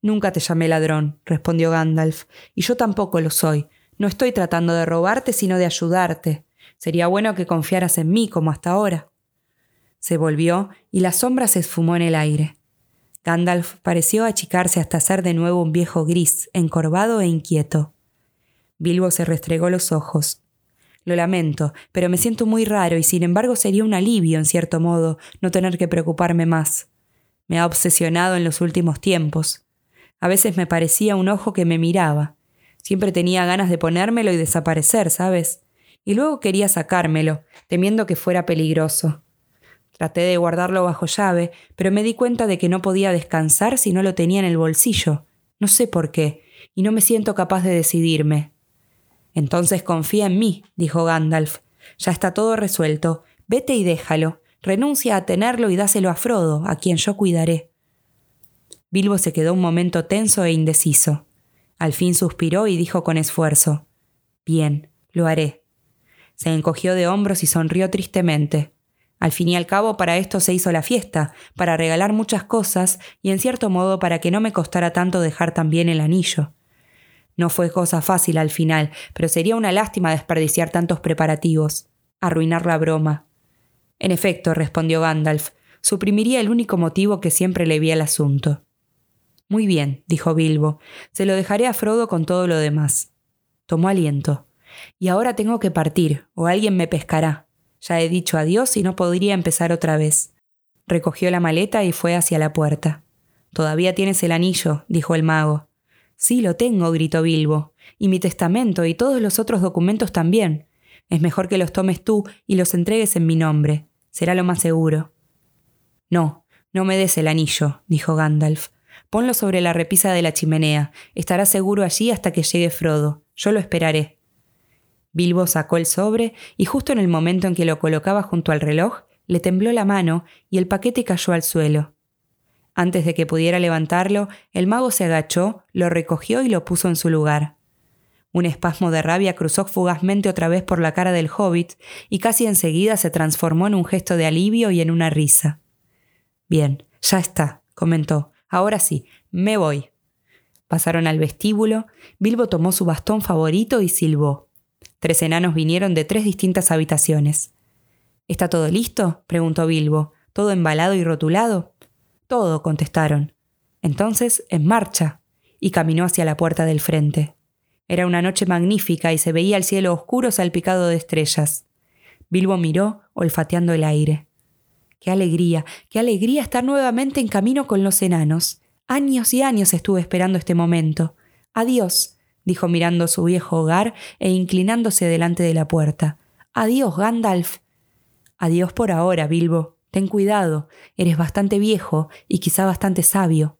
Nunca te llamé ladrón, respondió Gandalf, y yo tampoco lo soy. No estoy tratando de robarte, sino de ayudarte. Sería bueno que confiaras en mí como hasta ahora. Se volvió y la sombra se esfumó en el aire. Gandalf pareció achicarse hasta ser de nuevo un viejo gris, encorvado e inquieto. Bilbo se restregó los ojos. Lo lamento, pero me siento muy raro y sin embargo sería un alivio, en cierto modo, no tener que preocuparme más. Me ha obsesionado en los últimos tiempos. A veces me parecía un ojo que me miraba. Siempre tenía ganas de ponérmelo y desaparecer, ¿sabes? Y luego quería sacármelo, temiendo que fuera peligroso. Traté de guardarlo bajo llave, pero me di cuenta de que no podía descansar si no lo tenía en el bolsillo. No sé por qué, y no me siento capaz de decidirme. Entonces confía en mí, dijo Gandalf. Ya está todo resuelto. Vete y déjalo. Renuncia a tenerlo y dáselo a Frodo, a quien yo cuidaré. Bilbo se quedó un momento tenso e indeciso. Al fin suspiró y dijo con esfuerzo Bien, lo haré. Se encogió de hombros y sonrió tristemente. Al fin y al cabo para esto se hizo la fiesta, para regalar muchas cosas y en cierto modo para que no me costara tanto dejar también el anillo. No fue cosa fácil al final, pero sería una lástima desperdiciar tantos preparativos, arruinar la broma. En efecto, respondió Gandalf, suprimiría el único motivo que siempre le vi al asunto. Muy bien, dijo Bilbo, se lo dejaré a Frodo con todo lo demás. Tomó aliento. Y ahora tengo que partir, o alguien me pescará. Ya he dicho adiós y no podría empezar otra vez. Recogió la maleta y fue hacia la puerta. Todavía tienes el anillo, dijo el mago. Sí, lo tengo, gritó Bilbo, y mi testamento y todos los otros documentos también. Es mejor que los tomes tú y los entregues en mi nombre. Será lo más seguro. No, no me des el anillo, dijo Gandalf. Ponlo sobre la repisa de la chimenea. Estará seguro allí hasta que llegue Frodo. Yo lo esperaré. Bilbo sacó el sobre y justo en el momento en que lo colocaba junto al reloj, le tembló la mano y el paquete cayó al suelo. Antes de que pudiera levantarlo, el mago se agachó, lo recogió y lo puso en su lugar. Un espasmo de rabia cruzó fugazmente otra vez por la cara del hobbit y casi enseguida se transformó en un gesto de alivio y en una risa. Bien, ya está, comentó. Ahora sí, me voy. Pasaron al vestíbulo, Bilbo tomó su bastón favorito y silbó. Tres enanos vinieron de tres distintas habitaciones. ¿Está todo listo? preguntó Bilbo. ¿Todo embalado y rotulado? Todo, contestaron. Entonces, en marcha, y caminó hacia la puerta del frente. Era una noche magnífica y se veía el cielo oscuro salpicado de estrellas. Bilbo miró, olfateando el aire. Qué alegría, qué alegría estar nuevamente en camino con los enanos. Años y años estuve esperando este momento. Adiós, dijo mirando su viejo hogar e inclinándose delante de la puerta. Adiós, Gandalf. Adiós por ahora, Bilbo. Ten cuidado, eres bastante viejo y quizá bastante sabio.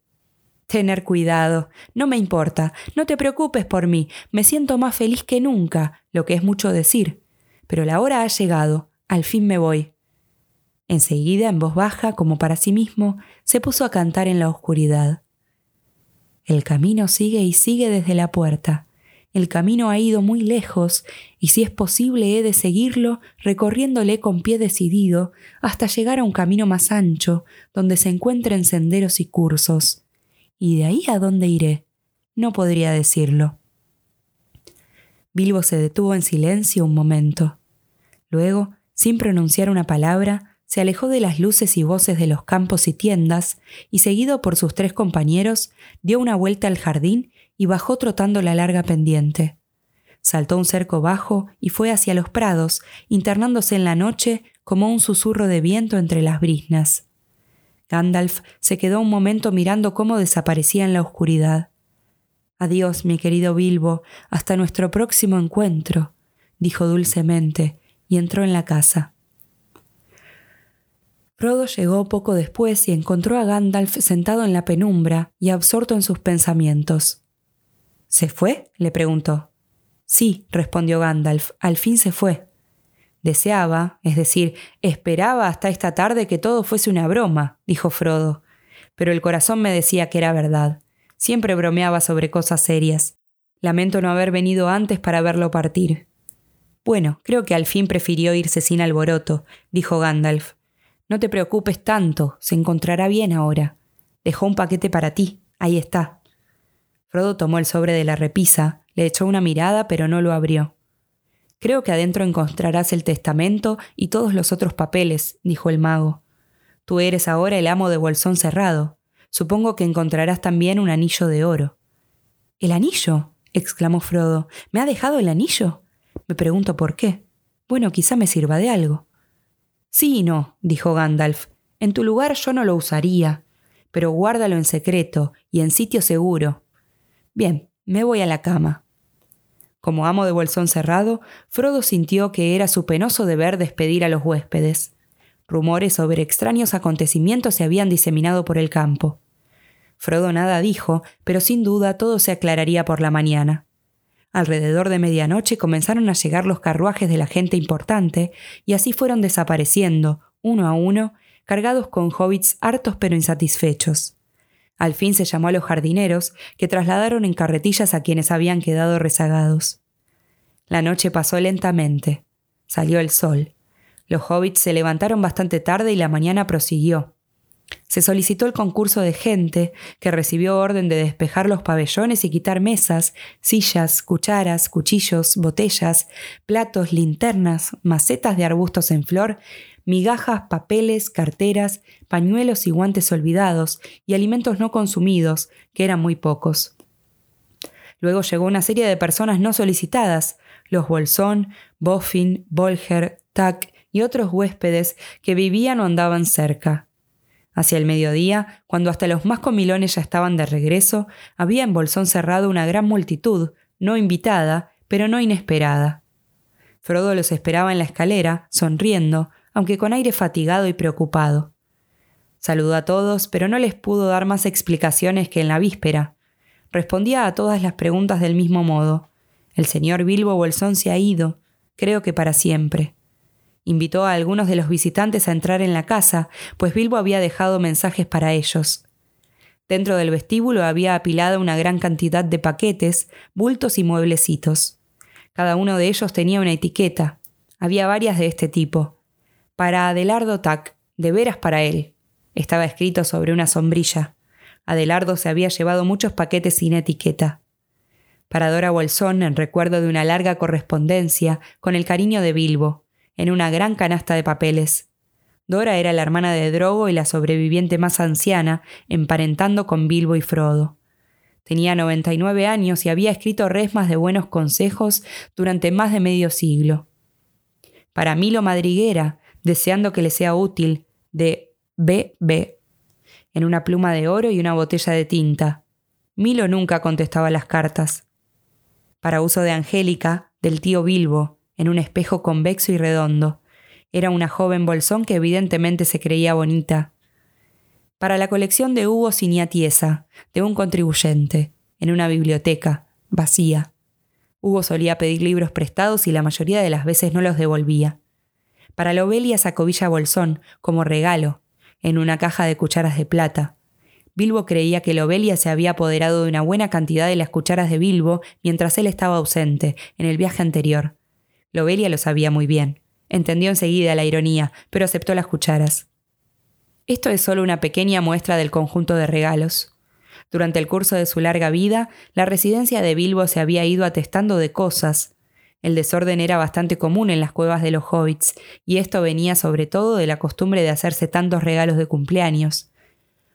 Tener cuidado. No me importa. No te preocupes por mí. Me siento más feliz que nunca, lo que es mucho decir. Pero la hora ha llegado. Al fin me voy. Enseguida, en voz baja, como para sí mismo, se puso a cantar en la oscuridad. El camino sigue y sigue desde la puerta. El camino ha ido muy lejos, y si es posible he de seguirlo recorriéndole con pie decidido hasta llegar a un camino más ancho, donde se encuentren senderos y cursos. ¿Y de ahí a dónde iré? No podría decirlo. Bilbo se detuvo en silencio un momento. Luego, sin pronunciar una palabra, se alejó de las luces y voces de los campos y tiendas, y seguido por sus tres compañeros, dio una vuelta al jardín y bajó trotando la larga pendiente. Saltó un cerco bajo y fue hacia los prados, internándose en la noche como un susurro de viento entre las brisnas. Gandalf se quedó un momento mirando cómo desaparecía en la oscuridad. Adiós, mi querido Bilbo, hasta nuestro próximo encuentro, dijo dulcemente, y entró en la casa. Frodo llegó poco después y encontró a Gandalf sentado en la penumbra y absorto en sus pensamientos. ¿Se fue? le preguntó. Sí, respondió Gandalf, al fin se fue. Deseaba, es decir, esperaba hasta esta tarde que todo fuese una broma, dijo Frodo, pero el corazón me decía que era verdad. Siempre bromeaba sobre cosas serias. Lamento no haber venido antes para verlo partir. Bueno, creo que al fin prefirió irse sin alboroto, dijo Gandalf. No te preocupes tanto, se encontrará bien ahora. Dejó un paquete para ti, ahí está. Frodo tomó el sobre de la repisa, le echó una mirada, pero no lo abrió. Creo que adentro encontrarás el testamento y todos los otros papeles, dijo el mago. Tú eres ahora el amo de Bolsón Cerrado. Supongo que encontrarás también un anillo de oro. ¿El anillo? exclamó Frodo. ¿Me ha dejado el anillo? Me pregunto por qué. Bueno, quizá me sirva de algo. Sí y no, dijo Gandalf. En tu lugar yo no lo usaría, pero guárdalo en secreto y en sitio seguro. Bien, me voy a la cama. Como amo de bolsón cerrado, Frodo sintió que era su penoso deber despedir a los huéspedes. Rumores sobre extraños acontecimientos se habían diseminado por el campo. Frodo nada dijo, pero sin duda todo se aclararía por la mañana. Alrededor de medianoche comenzaron a llegar los carruajes de la gente importante, y así fueron desapareciendo, uno a uno, cargados con hobbits hartos pero insatisfechos. Al fin se llamó a los jardineros, que trasladaron en carretillas a quienes habían quedado rezagados. La noche pasó lentamente. Salió el sol. Los hobbits se levantaron bastante tarde y la mañana prosiguió. Se solicitó el concurso de gente, que recibió orden de despejar los pabellones y quitar mesas, sillas, cucharas, cuchillos, botellas, platos, linternas, macetas de arbustos en flor migajas, papeles, carteras, pañuelos y guantes olvidados, y alimentos no consumidos, que eran muy pocos. Luego llegó una serie de personas no solicitadas, los Bolsón, Boffin, Bolger, Tack y otros huéspedes que vivían o andaban cerca. Hacia el mediodía, cuando hasta los más comilones ya estaban de regreso, había en Bolsón cerrado una gran multitud, no invitada, pero no inesperada. Frodo los esperaba en la escalera, sonriendo, aunque con aire fatigado y preocupado. Saludó a todos, pero no les pudo dar más explicaciones que en la víspera. Respondía a todas las preguntas del mismo modo. El señor Bilbo Bolsón se ha ido, creo que para siempre. Invitó a algunos de los visitantes a entrar en la casa, pues Bilbo había dejado mensajes para ellos. Dentro del vestíbulo había apilada una gran cantidad de paquetes, bultos y mueblecitos. Cada uno de ellos tenía una etiqueta. Había varias de este tipo. Para Adelardo Tac, de veras para él. Estaba escrito sobre una sombrilla. Adelardo se había llevado muchos paquetes sin etiqueta. Para Dora Bolsón, en recuerdo de una larga correspondencia, con el cariño de Bilbo, en una gran canasta de papeles. Dora era la hermana de Drogo y la sobreviviente más anciana, emparentando con Bilbo y Frodo. Tenía 99 años y había escrito resmas de buenos consejos durante más de medio siglo. Para Milo Madriguera, deseando que le sea útil, de B.B., en una pluma de oro y una botella de tinta. Milo nunca contestaba las cartas. Para uso de Angélica, del tío Bilbo, en un espejo convexo y redondo. Era una joven bolsón que evidentemente se creía bonita. Para la colección de Hugo Siniatiesa, de un contribuyente, en una biblioteca, vacía. Hugo solía pedir libros prestados y la mayoría de las veces no los devolvía para Lobelia Sacovilla Bolsón, como regalo, en una caja de cucharas de plata. Bilbo creía que Lobelia se había apoderado de una buena cantidad de las cucharas de Bilbo mientras él estaba ausente, en el viaje anterior. Lobelia lo sabía muy bien. Entendió enseguida la ironía, pero aceptó las cucharas. Esto es solo una pequeña muestra del conjunto de regalos. Durante el curso de su larga vida, la residencia de Bilbo se había ido atestando de cosas, el desorden era bastante común en las cuevas de los hobbits, y esto venía sobre todo de la costumbre de hacerse tantos regalos de cumpleaños.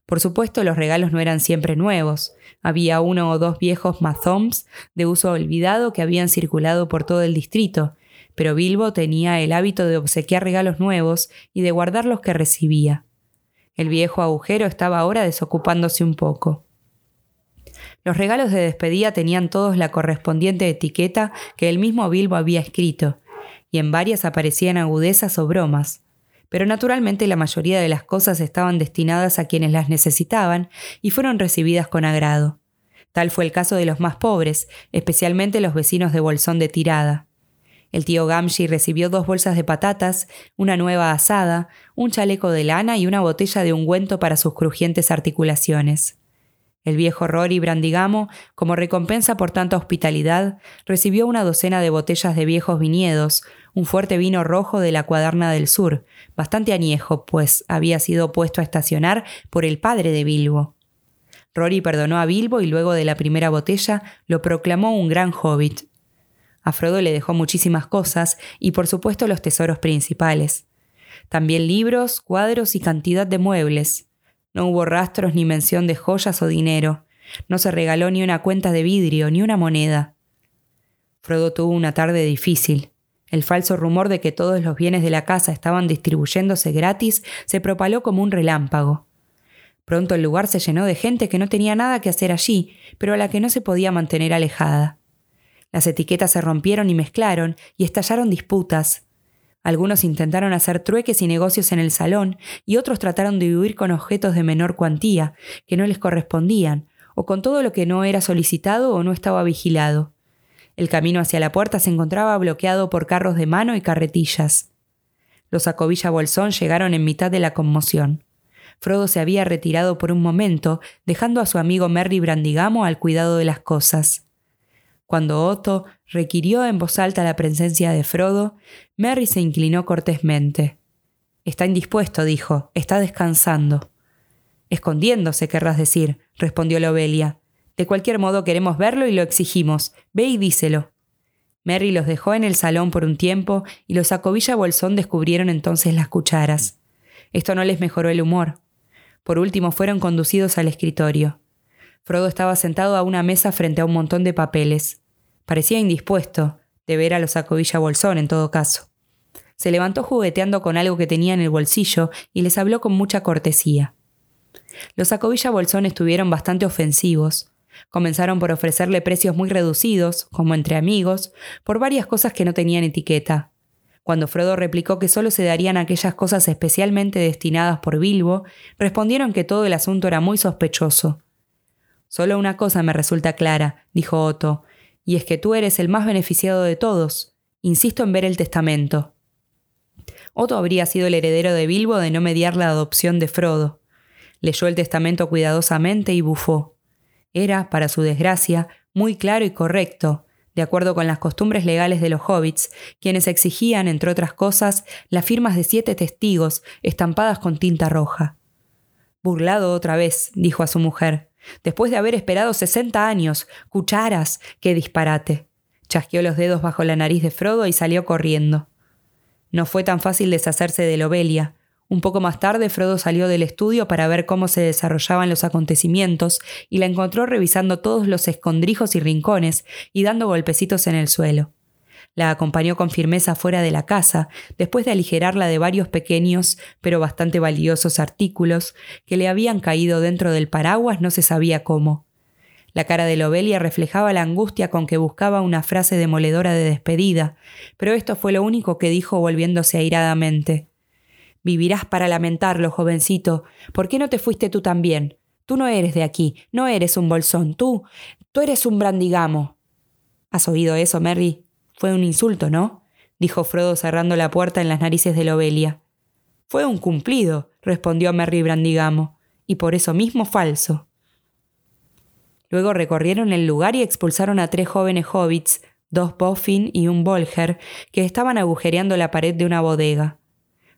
Por supuesto, los regalos no eran siempre nuevos. Había uno o dos viejos mathoms de uso olvidado que habían circulado por todo el distrito, pero Bilbo tenía el hábito de obsequiar regalos nuevos y de guardar los que recibía. El viejo agujero estaba ahora desocupándose un poco. Los regalos de despedida tenían todos la correspondiente etiqueta que el mismo Bilbo había escrito, y en varias aparecían agudezas o bromas. Pero naturalmente la mayoría de las cosas estaban destinadas a quienes las necesitaban y fueron recibidas con agrado. Tal fue el caso de los más pobres, especialmente los vecinos de Bolsón de Tirada. El tío Gamshi recibió dos bolsas de patatas, una nueva asada, un chaleco de lana y una botella de ungüento para sus crujientes articulaciones. El viejo Rory Brandigamo, como recompensa por tanta hospitalidad, recibió una docena de botellas de viejos viñedos, un fuerte vino rojo de la Cuaderna del Sur, bastante añejo, pues había sido puesto a estacionar por el padre de Bilbo. Rory perdonó a Bilbo y luego de la primera botella lo proclamó un gran hobbit. A Frodo le dejó muchísimas cosas y por supuesto los tesoros principales. También libros, cuadros y cantidad de muebles. No hubo rastros ni mención de joyas o dinero. No se regaló ni una cuenta de vidrio, ni una moneda. Frodo tuvo una tarde difícil. El falso rumor de que todos los bienes de la casa estaban distribuyéndose gratis se propaló como un relámpago. Pronto el lugar se llenó de gente que no tenía nada que hacer allí, pero a la que no se podía mantener alejada. Las etiquetas se rompieron y mezclaron, y estallaron disputas. Algunos intentaron hacer trueques y negocios en el salón, y otros trataron de huir con objetos de menor cuantía, que no les correspondían, o con todo lo que no era solicitado o no estaba vigilado. El camino hacia la puerta se encontraba bloqueado por carros de mano y carretillas. Los Acobilla Bolsón llegaron en mitad de la conmoción. Frodo se había retirado por un momento, dejando a su amigo Merry Brandigamo al cuidado de las cosas. Cuando Otto requirió en voz alta la presencia de Frodo, Merry se inclinó cortésmente. Está indispuesto, dijo, está descansando. Escondiéndose, querrás decir, respondió Lobelia. De cualquier modo queremos verlo y lo exigimos. Ve y díselo. Merry los dejó en el salón por un tiempo y los Acobilla Bolsón descubrieron entonces las cucharas. Esto no les mejoró el humor. Por último fueron conducidos al escritorio. Frodo estaba sentado a una mesa frente a un montón de papeles. Parecía indispuesto, de ver a los Acobilla Bolsón en todo caso. Se levantó jugueteando con algo que tenía en el bolsillo y les habló con mucha cortesía. Los Acobilla Bolsón estuvieron bastante ofensivos. Comenzaron por ofrecerle precios muy reducidos, como entre amigos, por varias cosas que no tenían etiqueta. Cuando Frodo replicó que solo se darían aquellas cosas especialmente destinadas por Bilbo, respondieron que todo el asunto era muy sospechoso, Solo una cosa me resulta clara, dijo Otto, y es que tú eres el más beneficiado de todos. Insisto en ver el testamento. Otto habría sido el heredero de Bilbo de no mediar la adopción de Frodo. Leyó el testamento cuidadosamente y bufó. Era, para su desgracia, muy claro y correcto, de acuerdo con las costumbres legales de los hobbits, quienes exigían, entre otras cosas, las firmas de siete testigos estampadas con tinta roja. Burlado otra vez, dijo a su mujer. Después de haber esperado sesenta años, cucharas, qué disparate. Chasqueó los dedos bajo la nariz de Frodo y salió corriendo. No fue tan fácil deshacerse de Lobelia. Un poco más tarde Frodo salió del estudio para ver cómo se desarrollaban los acontecimientos y la encontró revisando todos los escondrijos y rincones y dando golpecitos en el suelo. La acompañó con firmeza fuera de la casa, después de aligerarla de varios pequeños pero bastante valiosos artículos que le habían caído dentro del paraguas no se sabía cómo. La cara de Lobelia reflejaba la angustia con que buscaba una frase demoledora de despedida, pero esto fue lo único que dijo volviéndose airadamente. Vivirás para lamentarlo, jovencito. ¿Por qué no te fuiste tú también? Tú no eres de aquí, no eres un bolsón, tú, tú eres un brandigamo. ¿Has oído eso, Merry? Fue un insulto, ¿no? dijo Frodo cerrando la puerta en las narices de Lobelia. Fue un cumplido, respondió Merry Brandigamo, y por eso mismo falso. Luego recorrieron el lugar y expulsaron a tres jóvenes hobbits, dos Boffin y un Bolger, que estaban agujereando la pared de una bodega.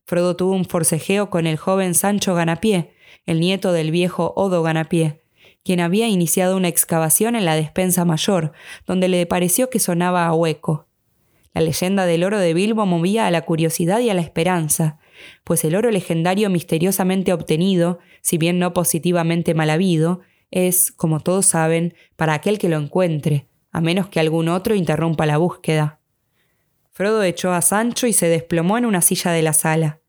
Frodo tuvo un forcejeo con el joven Sancho Ganapié, el nieto del viejo Odo Ganapié, quien había iniciado una excavación en la despensa mayor, donde le pareció que sonaba a hueco. La leyenda del oro de Bilbo movía a la curiosidad y a la esperanza, pues el oro legendario misteriosamente obtenido, si bien no positivamente mal habido, es, como todos saben, para aquel que lo encuentre, a menos que algún otro interrumpa la búsqueda. Frodo echó a Sancho y se desplomó en una silla de la sala.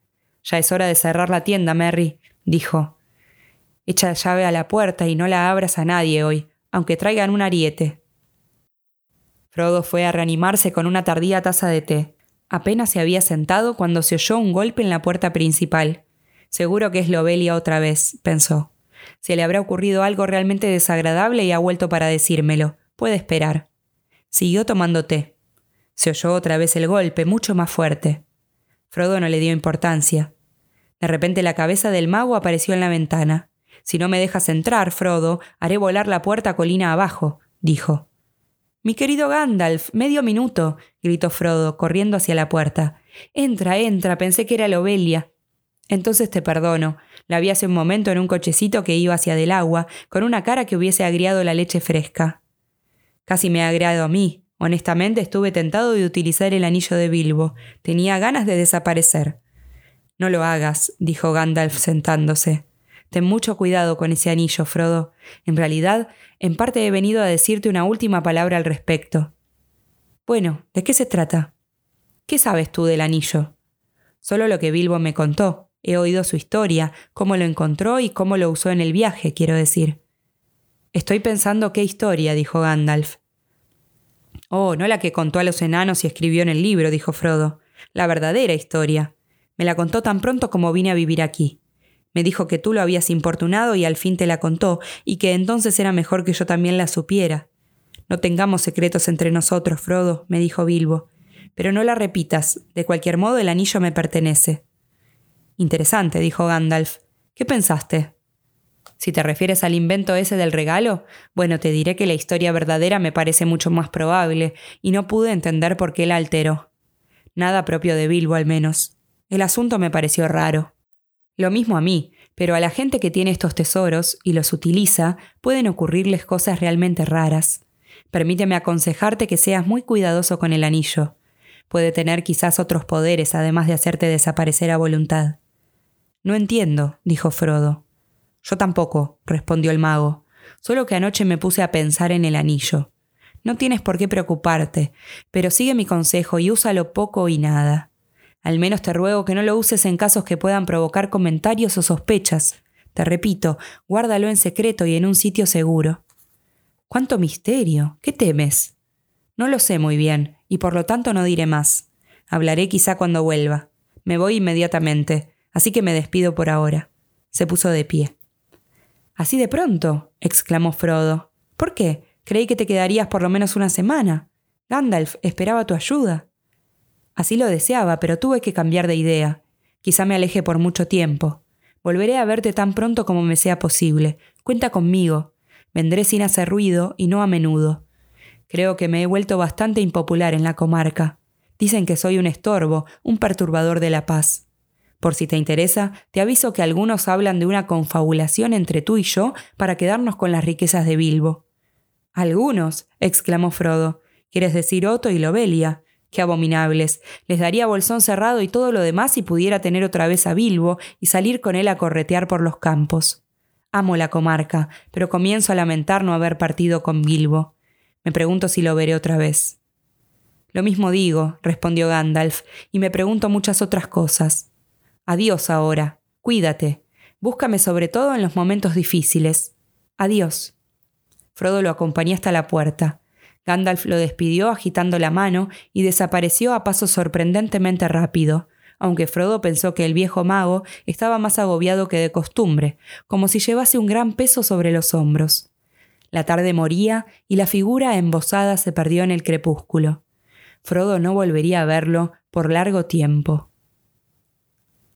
Ya es hora de cerrar la tienda, Merry, dijo. Echa la llave a la puerta y no la abras a nadie hoy, aunque traigan un ariete. Frodo fue a reanimarse con una tardía taza de té. Apenas se había sentado cuando se oyó un golpe en la puerta principal. Seguro que es Lobelia otra vez, pensó. Se le habrá ocurrido algo realmente desagradable y ha vuelto para decírmelo. Puede esperar. Siguió tomando té. Se oyó otra vez el golpe, mucho más fuerte. Frodo no le dio importancia. De repente la cabeza del mago apareció en la ventana. Si no me dejas entrar, Frodo, haré volar la puerta colina abajo, dijo. Mi querido Gandalf, medio minuto, gritó Frodo, corriendo hacia la puerta. Entra, entra, pensé que era Lobelia. Entonces te perdono. La vi hace un momento en un cochecito que iba hacia del agua, con una cara que hubiese agriado la leche fresca. Casi me ha agriado a mí. Honestamente estuve tentado de utilizar el anillo de Bilbo. Tenía ganas de desaparecer. No lo hagas, dijo Gandalf sentándose. Ten mucho cuidado con ese anillo, Frodo. En realidad, en parte he venido a decirte una última palabra al respecto. Bueno, ¿de qué se trata? ¿Qué sabes tú del anillo? Solo lo que Bilbo me contó. He oído su historia, cómo lo encontró y cómo lo usó en el viaje, quiero decir. Estoy pensando qué historia, dijo Gandalf. Oh, no la que contó a los enanos y escribió en el libro, dijo Frodo. La verdadera historia. Me la contó tan pronto como vine a vivir aquí. Me dijo que tú lo habías importunado y al fin te la contó, y que entonces era mejor que yo también la supiera. No tengamos secretos entre nosotros, Frodo, me dijo Bilbo. Pero no la repitas. De cualquier modo, el anillo me pertenece. Interesante, dijo Gandalf. ¿Qué pensaste? Si te refieres al invento ese del regalo, bueno, te diré que la historia verdadera me parece mucho más probable, y no pude entender por qué la alteró. Nada propio de Bilbo, al menos. El asunto me pareció raro. Lo mismo a mí, pero a la gente que tiene estos tesoros y los utiliza pueden ocurrirles cosas realmente raras. Permíteme aconsejarte que seas muy cuidadoso con el anillo. Puede tener quizás otros poderes además de hacerte desaparecer a voluntad. No entiendo, dijo Frodo. Yo tampoco, respondió el mago, solo que anoche me puse a pensar en el anillo. No tienes por qué preocuparte, pero sigue mi consejo y úsalo poco y nada. Al menos te ruego que no lo uses en casos que puedan provocar comentarios o sospechas. Te repito, guárdalo en secreto y en un sitio seguro. ¡Cuánto misterio! ¿Qué temes? No lo sé muy bien, y por lo tanto no diré más. Hablaré quizá cuando vuelva. Me voy inmediatamente, así que me despido por ahora. Se puso de pie. Así de pronto, exclamó Frodo. ¿Por qué? Creí que te quedarías por lo menos una semana. Gandalf esperaba tu ayuda. Así lo deseaba, pero tuve que cambiar de idea. Quizá me aleje por mucho tiempo. Volveré a verte tan pronto como me sea posible. Cuenta conmigo. Vendré sin hacer ruido y no a menudo. Creo que me he vuelto bastante impopular en la comarca. Dicen que soy un estorbo, un perturbador de la paz. Por si te interesa, te aviso que algunos hablan de una confabulación entre tú y yo para quedarnos con las riquezas de Bilbo. Algunos, exclamó Frodo. ¿Quieres decir Otto y Lobelia? Qué abominables. Les daría bolsón cerrado y todo lo demás si pudiera tener otra vez a Bilbo y salir con él a corretear por los campos. Amo la comarca, pero comienzo a lamentar no haber partido con Bilbo. Me pregunto si lo veré otra vez. Lo mismo digo, respondió Gandalf, y me pregunto muchas otras cosas. Adiós ahora. Cuídate. Búscame sobre todo en los momentos difíciles. Adiós. Frodo lo acompañó hasta la puerta. Gandalf lo despidió agitando la mano y desapareció a paso sorprendentemente rápido, aunque Frodo pensó que el viejo mago estaba más agobiado que de costumbre, como si llevase un gran peso sobre los hombros. La tarde moría y la figura embosada se perdió en el crepúsculo. Frodo no volvería a verlo por largo tiempo.